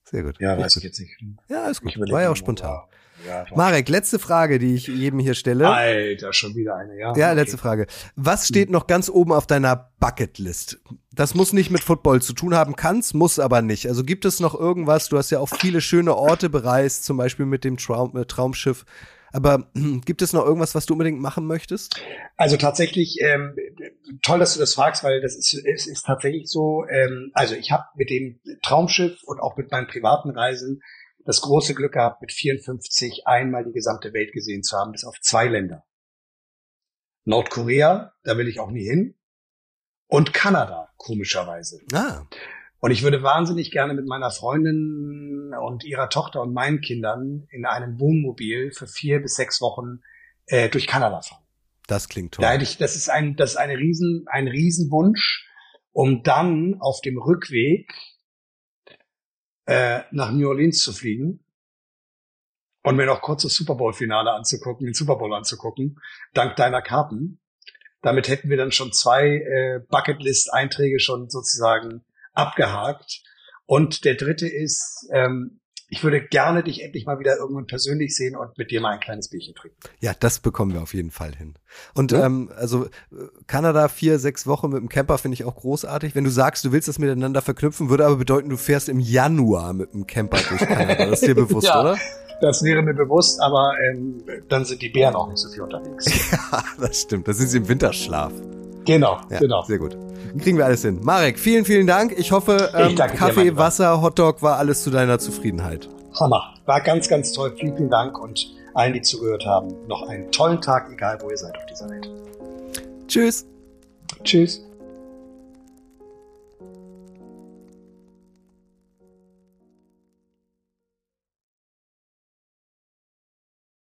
Speaker 2: Sehr gut.
Speaker 3: Ja, weiß gut. ich jetzt nicht.
Speaker 2: Ja, alles gut. War ja auch spontan. Ja, Marek, letzte Frage, die ich jedem hier stelle.
Speaker 3: Alter, schon wieder eine, ja.
Speaker 2: Ja, okay. letzte Frage. Was steht noch ganz oben auf deiner Bucketlist? Das muss nicht mit Football zu tun haben, kann's, muss aber nicht. Also gibt es noch irgendwas? Du hast ja auch viele schöne Orte bereist, zum Beispiel mit dem Traum, äh, Traumschiff. Aber gibt es noch irgendwas, was du unbedingt machen möchtest?
Speaker 3: Also tatsächlich ähm, toll, dass du das fragst, weil das ist, ist, ist tatsächlich so. Ähm, also ich habe mit dem Traumschiff und auch mit meinen privaten Reisen das große Glück gehabt, mit 54 einmal die gesamte Welt gesehen zu haben, bis auf zwei Länder. Nordkorea, da will ich auch nie hin. Und Kanada, komischerweise.
Speaker 2: Ah.
Speaker 3: Und ich würde wahnsinnig gerne mit meiner Freundin und ihrer Tochter und meinen Kindern in einem Wohnmobil für vier bis sechs Wochen äh, durch Kanada fahren.
Speaker 2: Das klingt toll.
Speaker 3: Da hätte ich, das ist ein, das ist eine riesen, ein Riesenwunsch, um dann auf dem Rückweg äh, nach New Orleans zu fliegen und mir noch kurz das Super Bowl Finale anzugucken, den Super Bowl anzugucken, dank deiner Karten. Damit hätten wir dann schon zwei äh, Bucketlist Einträge schon sozusagen abgehakt. Und der dritte ist, ähm, ich würde gerne dich endlich mal wieder irgendwann persönlich sehen und mit dir mal ein kleines Bierchen trinken.
Speaker 2: Ja, das bekommen wir auf jeden Fall hin. Und ja? ähm, also Kanada vier, sechs Wochen mit dem Camper finde ich auch großartig. Wenn du sagst, du willst das miteinander verknüpfen, würde aber bedeuten, du fährst im Januar mit dem Camper durch Kanada. Das ist dir bewusst, ja. oder?
Speaker 3: Das wäre mir bewusst, aber ähm, dann sind die Bären auch nicht so viel unterwegs.
Speaker 2: ja, das stimmt. Das sind sie im Winterschlaf.
Speaker 3: Genau,
Speaker 2: ja,
Speaker 3: genau.
Speaker 2: Sehr gut. Kriegen wir alles hin. Marek, vielen, vielen Dank. Ich hoffe, ähm, ich Kaffee, dir, Wasser, Hotdog war alles zu deiner Zufriedenheit.
Speaker 3: Hammer. War ganz, ganz toll. Vielen, vielen Dank und allen, die zugehört haben, noch einen tollen Tag, egal wo ihr seid auf dieser Welt.
Speaker 2: Tschüss.
Speaker 3: Tschüss.